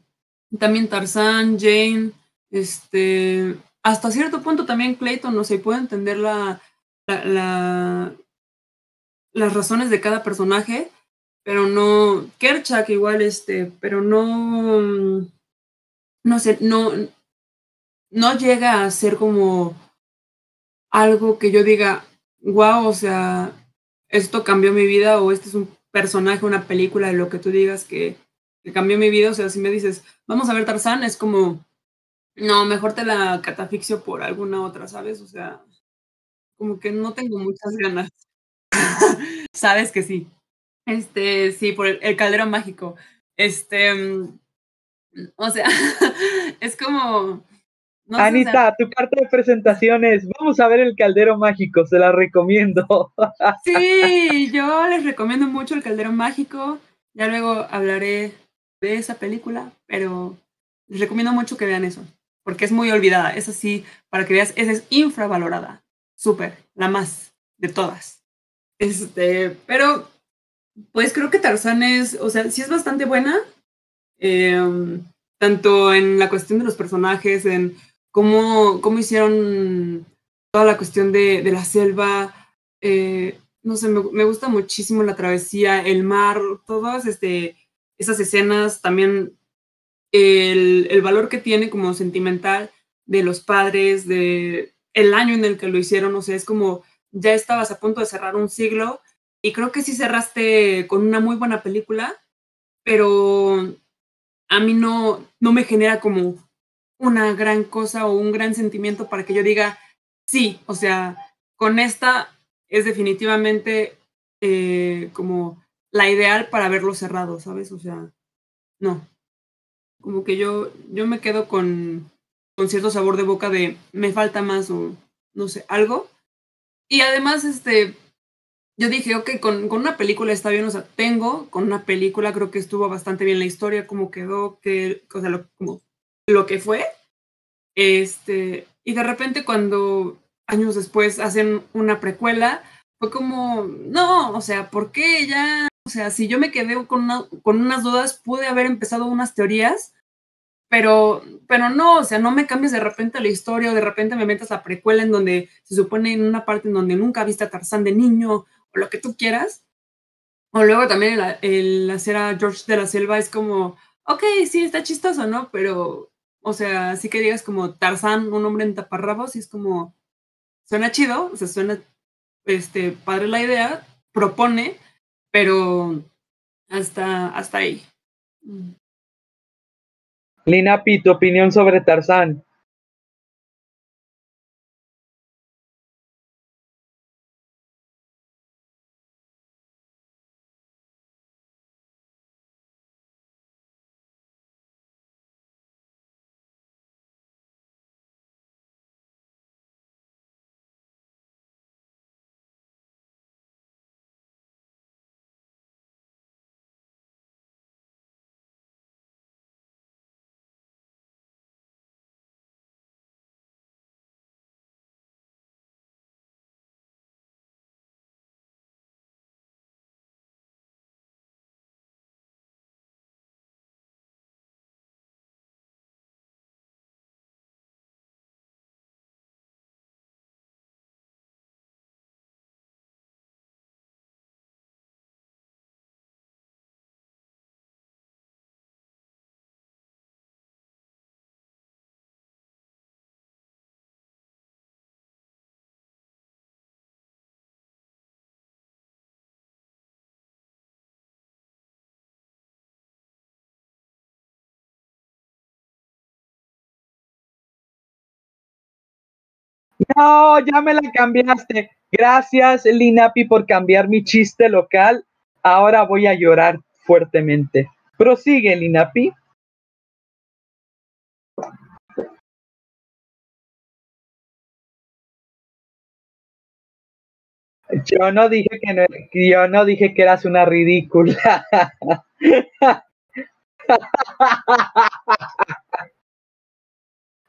también Tarzán, Jane, este, hasta cierto punto también Clayton, no sé, puedo entender la, la, las razones de cada personaje, pero no, Kerchak igual, este, pero no, no sé, no, no llega a ser como algo que yo diga, wow, o sea, esto cambió mi vida o este es un personaje, una película, de lo que tú digas que, que cambió mi vida. O sea, si me dices, vamos a ver Tarzán, es como, no, mejor te la catafixio por alguna otra, ¿sabes? O sea, como que no tengo muchas ganas. Sabes que sí. Este, sí, por el, el caldero mágico. Este, mm, o sea, es como. no sé, Anita, tu carta de presentaciones. Vamos a ver el caldero mágico, se la recomiendo. Sí, yo les recomiendo mucho el Caldero Mágico. Ya luego hablaré de esa película, pero les recomiendo mucho que vean eso, porque es muy olvidada. Es así, para que veas, esa es infravalorada. Súper, la más de todas. Este, pero pues creo que Tarzán es, o sea, sí es bastante buena, eh, tanto en la cuestión de los personajes, en cómo, cómo hicieron toda la cuestión de, de la selva, eh, no sé, me, me, gusta muchísimo la travesía, el mar, todas este, esas escenas, también el, el, valor que tiene como sentimental de los padres, de el año en el que lo hicieron, o sea, es como ya estabas a punto de cerrar un siglo y creo que sí cerraste con una muy buena película, pero a mí no, no me genera como una gran cosa o un gran sentimiento para que yo diga, sí, o sea, con esta es definitivamente eh, como la ideal para verlo cerrado, ¿sabes? O sea, no. Como que yo, yo me quedo con, con cierto sabor de boca de me falta más o no sé, algo. Y además, este, yo dije, ok, con, con, una película está bien, o sea, tengo, con una película creo que estuvo bastante bien la historia, cómo quedó, que, o sea, lo, como lo que fue. Este, y de repente cuando años después hacen una precuela, fue como, no, o sea, ¿por qué ya? O sea, si yo me quedé con, una, con unas dudas, pude haber empezado unas teorías, pero, pero no, o sea, no me cambies de repente la historia o de repente me metas la precuela en donde se supone en una parte en donde nunca viste a Tarzán de niño o lo que tú quieras. O luego también el, el hacer a George de la Selva es como, ok, sí, está chistoso, ¿no? Pero, o sea, sí que digas como Tarzán, un hombre en taparrabos, y es como, suena chido, o sea, suena este, padre la idea, propone, pero hasta, hasta ahí. Linapi, tu opinión sobre Tarzán. No, ya me la cambiaste. Gracias, Linapi, por cambiar mi chiste local. Ahora voy a llorar fuertemente. Prosigue, Linapi. Yo no dije que no, yo no dije que eras una ridícula.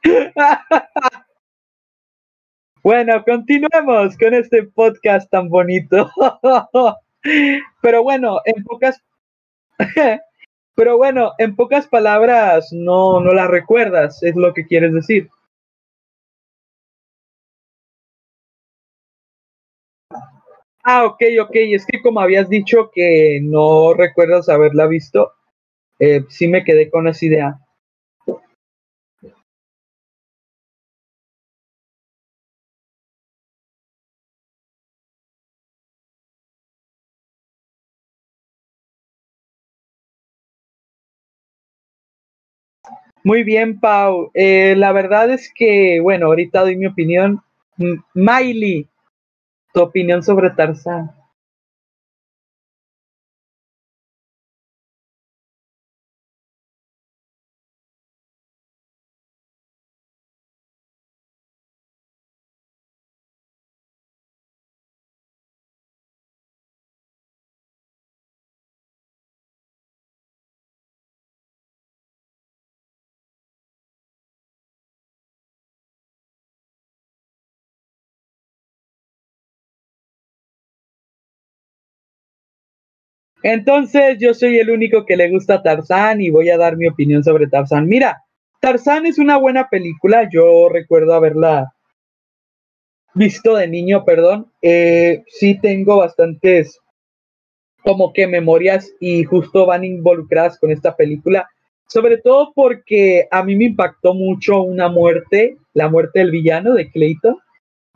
Bueno, continuemos con este podcast tan bonito. Pero bueno, en pocas Pero bueno, en pocas palabras no no la recuerdas, es lo que quieres decir. Ah, ok, ok, es que como habías dicho que no recuerdas haberla visto, eh, sí me quedé con esa idea. Muy bien, Pau. Eh, la verdad es que, bueno, ahorita doy mi opinión. Miley, tu opinión sobre Tarzán. Entonces, yo soy el único que le gusta Tarzán y voy a dar mi opinión sobre Tarzán. Mira, Tarzán es una buena película. Yo recuerdo haberla visto de niño, perdón. Eh, sí tengo bastantes como que memorias y justo van involucradas con esta película. Sobre todo porque a mí me impactó mucho una muerte, la muerte del villano de Clayton.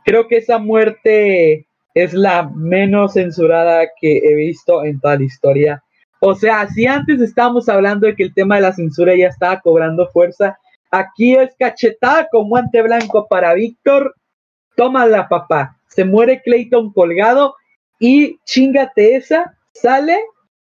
Creo que esa muerte es la menos censurada que he visto en toda la historia. O sea, si antes estábamos hablando de que el tema de la censura ya estaba cobrando fuerza, aquí es cachetada con guante blanco para Víctor. Tómala, papá. Se muere Clayton colgado y chingate esa, sale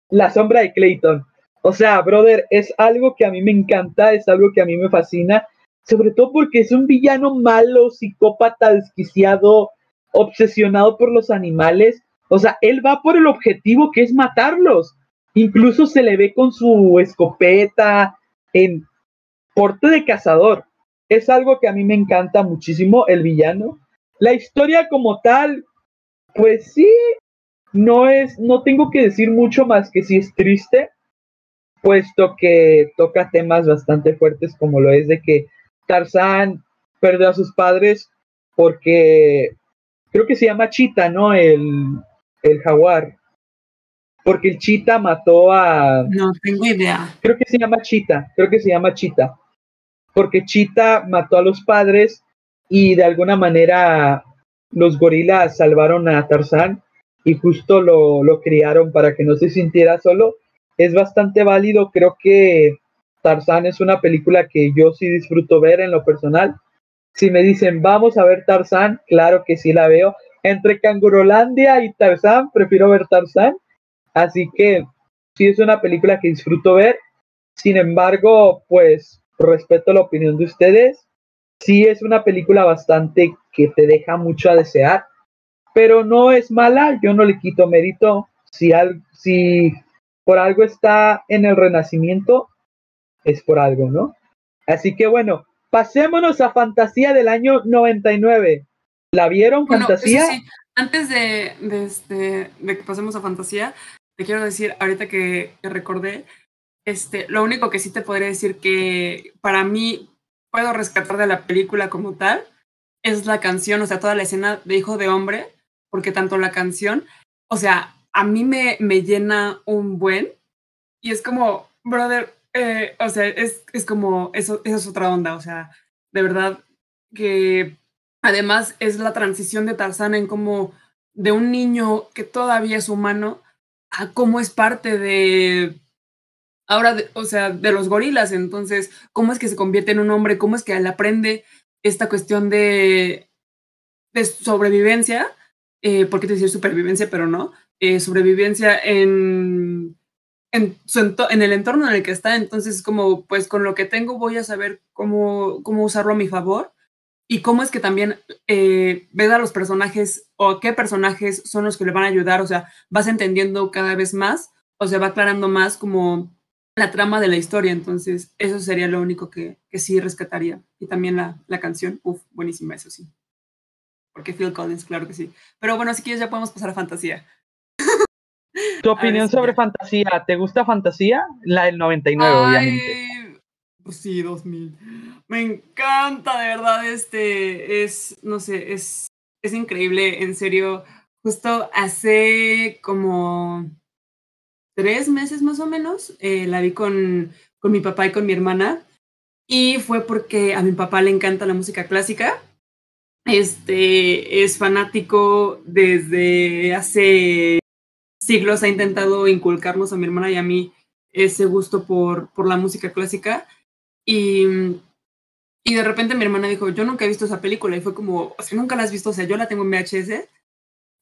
la sombra de Clayton. O sea, brother, es algo que a mí me encanta, es algo que a mí me fascina, sobre todo porque es un villano malo, psicópata, desquiciado, obsesionado por los animales. O sea, él va por el objetivo que es matarlos. Incluso se le ve con su escopeta en porte de cazador. Es algo que a mí me encanta muchísimo, el villano. La historia como tal, pues sí, no es, no tengo que decir mucho más que si es triste, puesto que toca temas bastante fuertes como lo es de que Tarzán perdió a sus padres porque creo que se llama Chita, ¿no? El, el jaguar. Porque el Chita mató a... No tengo idea. Creo que se llama Chita, creo que se llama Chita. Porque Chita mató a los padres y de alguna manera los gorilas salvaron a Tarzán y justo lo, lo criaron para que no se sintiera solo. Es bastante válido, creo que Tarzán es una película que yo sí disfruto ver en lo personal. Si me dicen, vamos a ver Tarzán, claro que sí la veo. Entre Cangurolandia y Tarzán, prefiero ver Tarzán. Así que sí es una película que disfruto ver. Sin embargo, pues respeto la opinión de ustedes. Sí es una película bastante que te deja mucho a desear, pero no es mala. Yo no le quito mérito. Si, al, si por algo está en el renacimiento, es por algo, ¿no? Así que bueno, pasémonos a Fantasía del año 99. ¿La vieron, Bueno, Fantasía? sí, antes de, de, este, de que pasemos a fantasía, te quiero decir, ahorita que, que recordé, este, lo único que sí te podría decir que para mí puedo rescatar de la película como tal es la canción, o sea, toda la escena de Hijo de Hombre, porque tanto la canción, o sea, a mí me, me llena un buen y es como, brother, eh, o sea, es, es como, eso, es otra onda, o sea, de verdad que además es la transición de Tarzán en como de un niño que todavía es humano a cómo es parte de ahora, de, o sea, de los gorilas. Entonces, cómo es que se convierte en un hombre, cómo es que él aprende esta cuestión de, de sobrevivencia, eh, ¿por qué te decir supervivencia, pero no? Eh, sobrevivencia en, en, el entorno en el que está. Entonces, como, pues con lo que tengo voy a saber cómo, cómo usarlo a mi favor y cómo es que también eh, ves a los personajes o qué personajes son los que le van a ayudar, o sea, vas entendiendo cada vez más, o sea, va aclarando más como la trama de la historia, entonces eso sería lo único que, que sí rescataría. Y también la, la canción, uff, buenísima, eso sí. Porque Phil Collins, claro que sí. Pero bueno, si quieres ya podemos pasar a fantasía. Tu opinión sobre fantasía, ¿te gusta fantasía? La del 99, Ay, obviamente. Pues sí, 2000. Me encanta, de verdad, este es, no sé, es, es increíble, en serio. Justo hace como tres meses más o menos, eh, la vi con, con mi papá y con mi hermana. Y fue porque a mi papá le encanta la música clásica. Este es fanático desde hace siglos, ha intentado inculcarnos a mi hermana y a mí ese gusto por, por la música clásica. Y, y de repente mi hermana dijo, yo nunca he visto esa película y fue como, o sea, nunca la has visto, o sea, yo la tengo en VHS,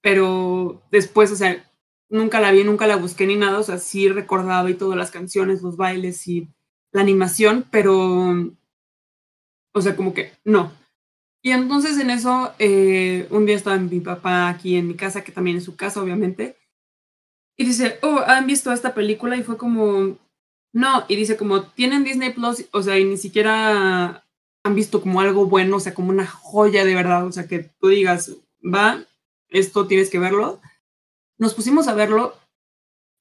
pero después, o sea, nunca la vi, nunca la busqué ni nada, o sea, sí recordaba y todas las canciones, los bailes y la animación, pero, o sea, como que no. Y entonces en eso, eh, un día estaba mi papá aquí en mi casa, que también es su casa, obviamente, y dice, oh, ¿han visto esta película? Y fue como, no, y dice como, tienen Disney Plus, o sea, y ni siquiera han visto como algo bueno, o sea, como una joya de verdad, o sea, que tú digas, va, esto tienes que verlo. Nos pusimos a verlo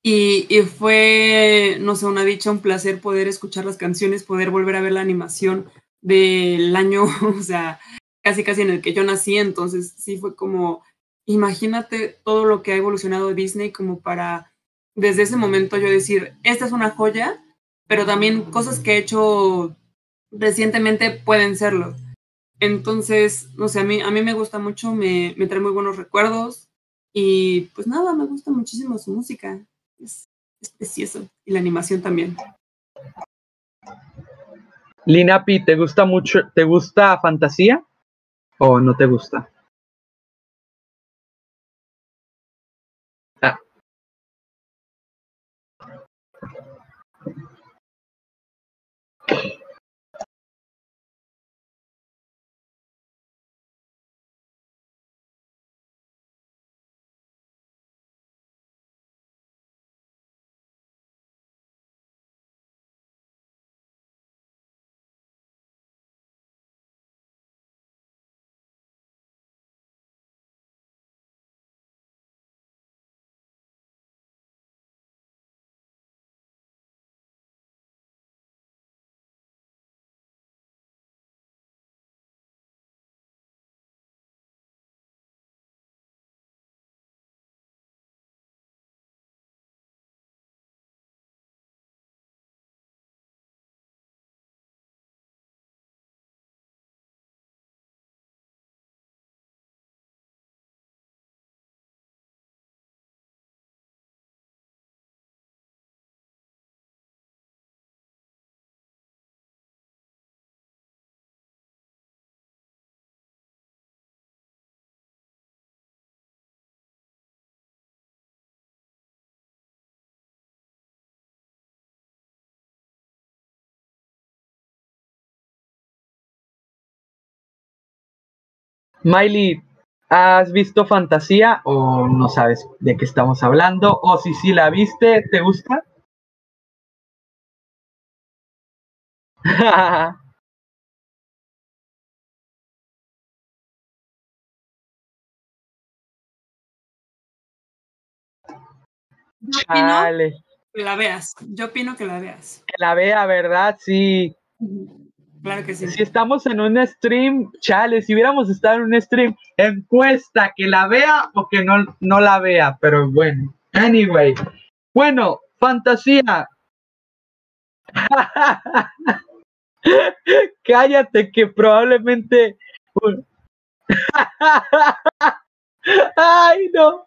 y, y, fue, no sé, una dicha, un placer poder escuchar las canciones, poder volver a ver la animación del año, o sea, casi casi en el que yo nací, entonces sí fue como, imagínate todo lo que ha evolucionado Disney como para desde ese momento yo decir, esta es una joya, pero también cosas que he hecho recientemente pueden serlo. Entonces, no sé, a mí, a mí me gusta mucho, me, me trae muy buenos recuerdos y pues nada, me gusta muchísimo su música. Es, es precioso. Y la animación también. Linapi, ¿te gusta mucho, te gusta fantasía o no te gusta? Miley, ¿has visto Fantasía o no sabes de qué estamos hablando? O si sí la viste, ¿te gusta? Yo opino que la veas. Yo opino que la veas. Que la vea, ¿verdad? Sí. Claro que sí. Si estamos en un stream, chale, si hubiéramos estado en un stream, encuesta que la vea o que no, no la vea, pero bueno. Anyway. Bueno, fantasía. Cállate que probablemente... Ay, no.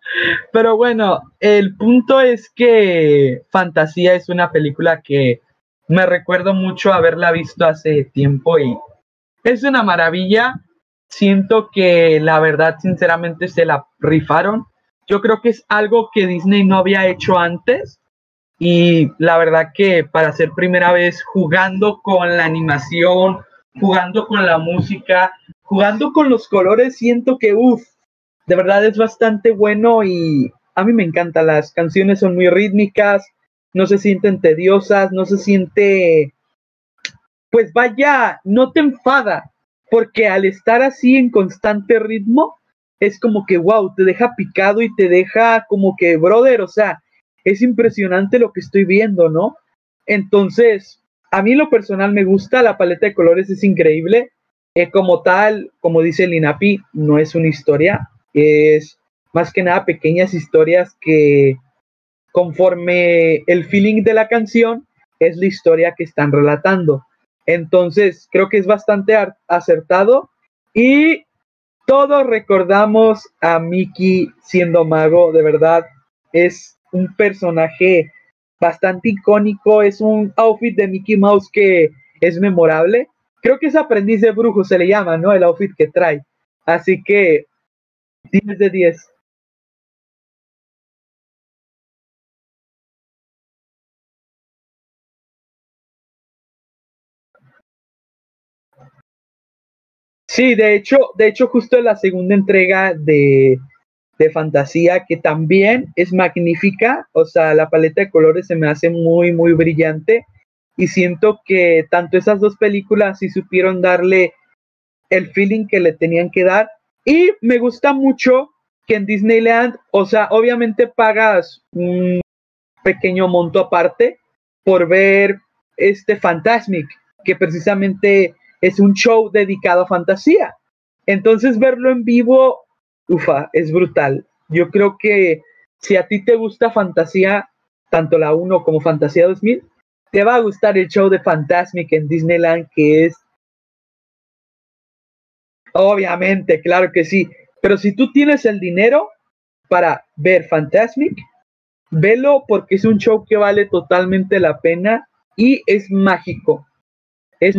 Pero bueno, el punto es que Fantasía es una película que me recuerdo mucho haberla visto hace tiempo y es una maravilla. Siento que la verdad, sinceramente, se la rifaron. Yo creo que es algo que Disney no había hecho antes. Y la verdad que para ser primera vez jugando con la animación, jugando con la música, jugando con los colores, siento que, uff, de verdad es bastante bueno y a mí me encanta. Las canciones son muy rítmicas, no se sienten tediosas, no se siente, pues vaya, no te enfada, porque al estar así en constante ritmo, es como que, wow, te deja picado y te deja como que, brother, o sea, es impresionante lo que estoy viendo, ¿no? Entonces, a mí lo personal me gusta, la paleta de colores es increíble. Eh, como tal, como dice el no es una historia, es más que nada pequeñas historias que conforme el feeling de la canción es la historia que están relatando. Entonces, creo que es bastante acertado y todos recordamos a Mickey siendo mago, de verdad, es un personaje bastante icónico, es un outfit de Mickey Mouse que es memorable. Creo que es aprendiz de brujo, se le llama, ¿no? El outfit que trae. Así que 10 de 10. Sí, de hecho, de hecho, justo la segunda entrega de, de fantasía, que también es magnífica, o sea, la paleta de colores se me hace muy, muy brillante y siento que tanto esas dos películas sí supieron darle el feeling que le tenían que dar y me gusta mucho que en Disneyland, o sea, obviamente pagas un pequeño monto aparte por ver este Fantasmic, que precisamente es un show dedicado a fantasía. Entonces verlo en vivo, ufa, es brutal. Yo creo que si a ti te gusta fantasía, tanto la 1 como Fantasía 2000, te va a gustar el show de Fantasmic en Disneyland, que es... Obviamente, claro que sí. Pero si tú tienes el dinero para ver Fantasmic, velo porque es un show que vale totalmente la pena y es mágico. Es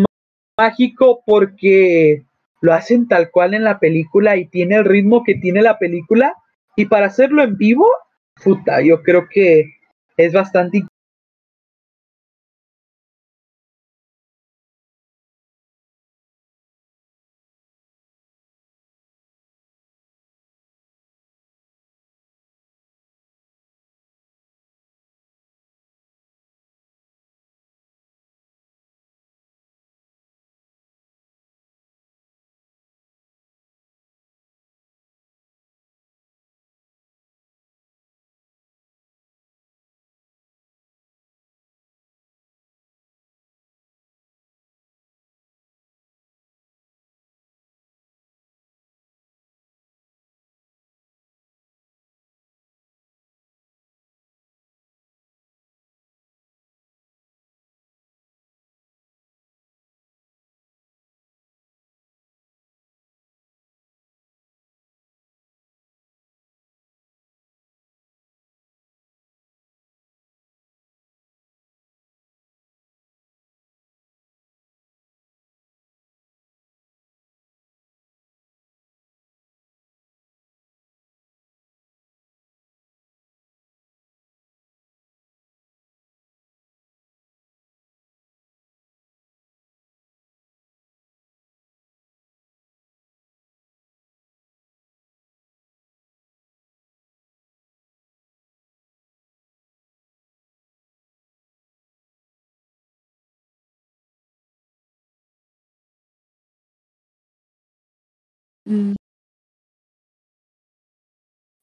mágico porque lo hacen tal cual en la película y tiene el ritmo que tiene la película. Y para hacerlo en vivo, puta, yo creo que es bastante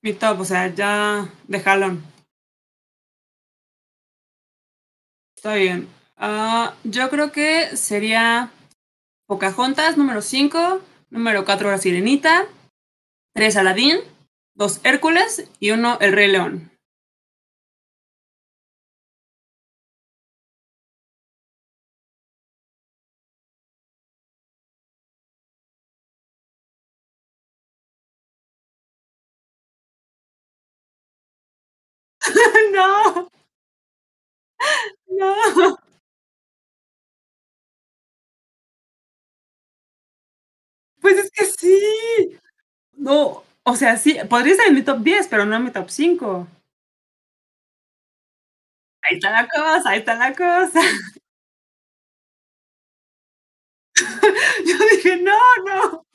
Mi top, o sea, ya de. Está bien. Ah, yo creo que sería Pocahontas, número 5, número 4 La Sirenita, 3 Aladín, 2 Hércules y 1 El Rey León. No, o sea, sí, podría estar en mi top 10, pero no mi top 5. Ahí está la cosa, ahí está la cosa. Yo dije, no, no.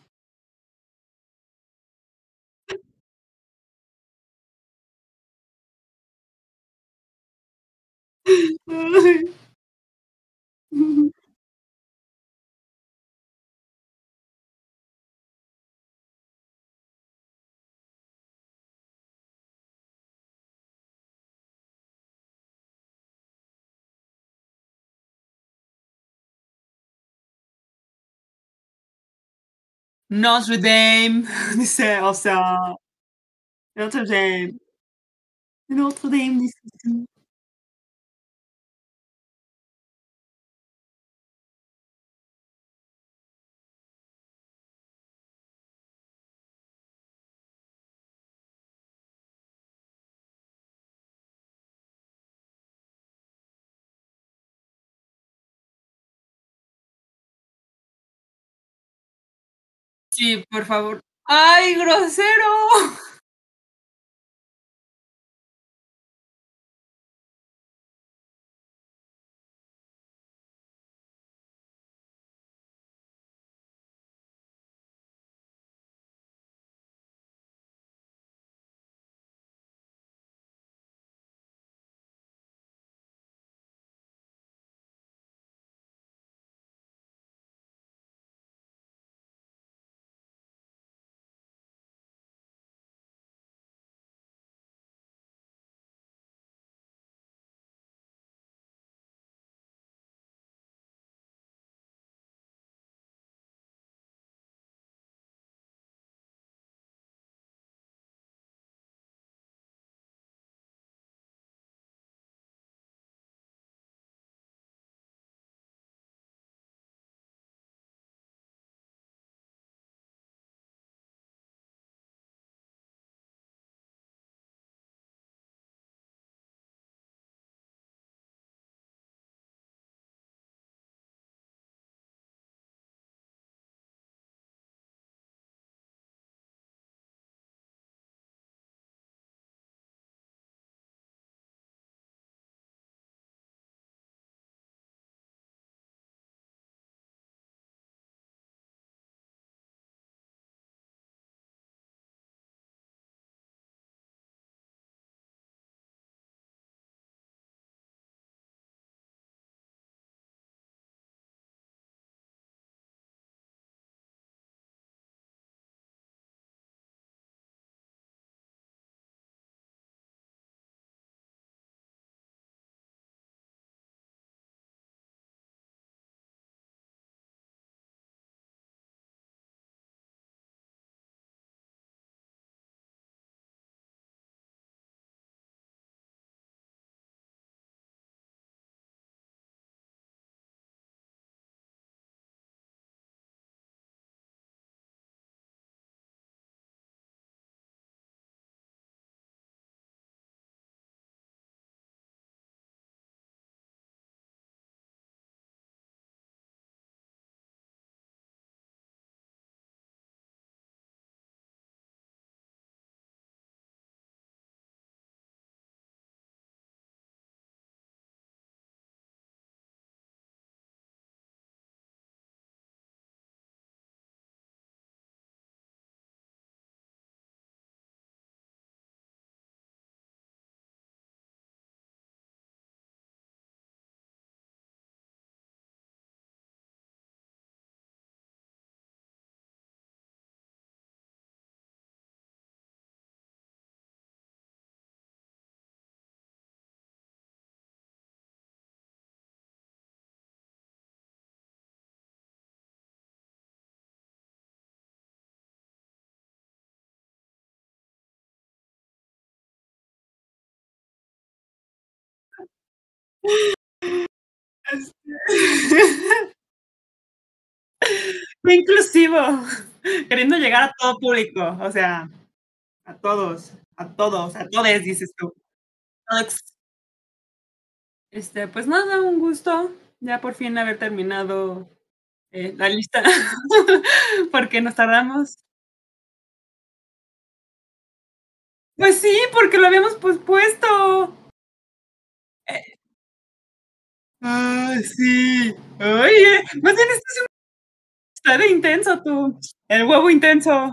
Ujú. Notre Dame, dice, o Sí, por favor. ¡Ay, grosero! Inclusivo, queriendo llegar a todo público, o sea, a todos, a todos, a todes, dices tú. Este, pues nada, un gusto, ya por fin haber terminado, eh, la lista, porque nos tardamos. Pues sí, porque lo habíamos pospuesto. Ay, sí. Oye, más bien este es un está de intenso tú, el huevo intenso.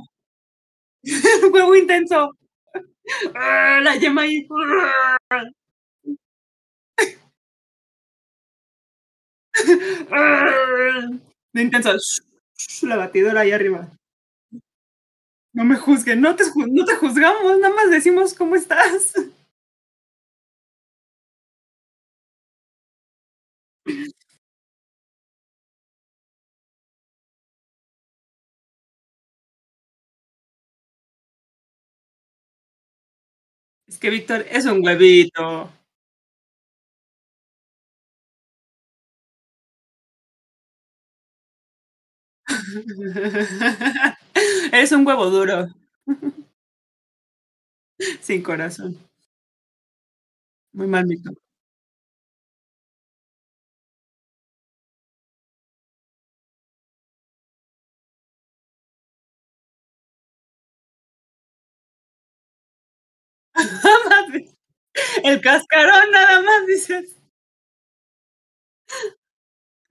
El huevo intenso. Ah, la yema ahí. De intenso, la batidora ahí arriba. No me juzguen, no te no te juzgamos, nada más decimos cómo estás. Es que Víctor es un huevito. Eres un huevo duro. Sin corazón. Muy mal, Víctor. El cascarón nada más, dices.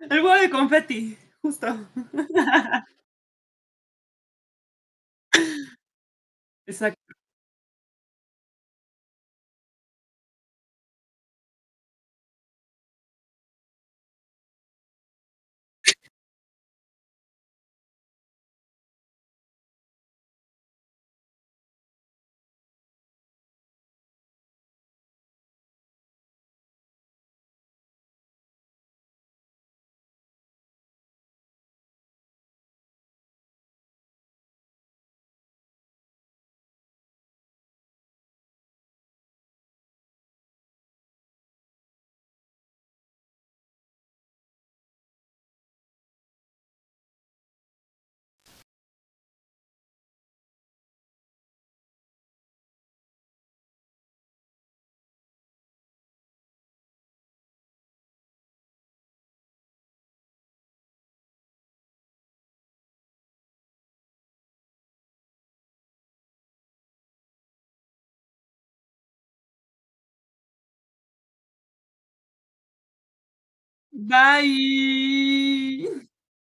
El huevo de confeti, justo. Exacto. Bye!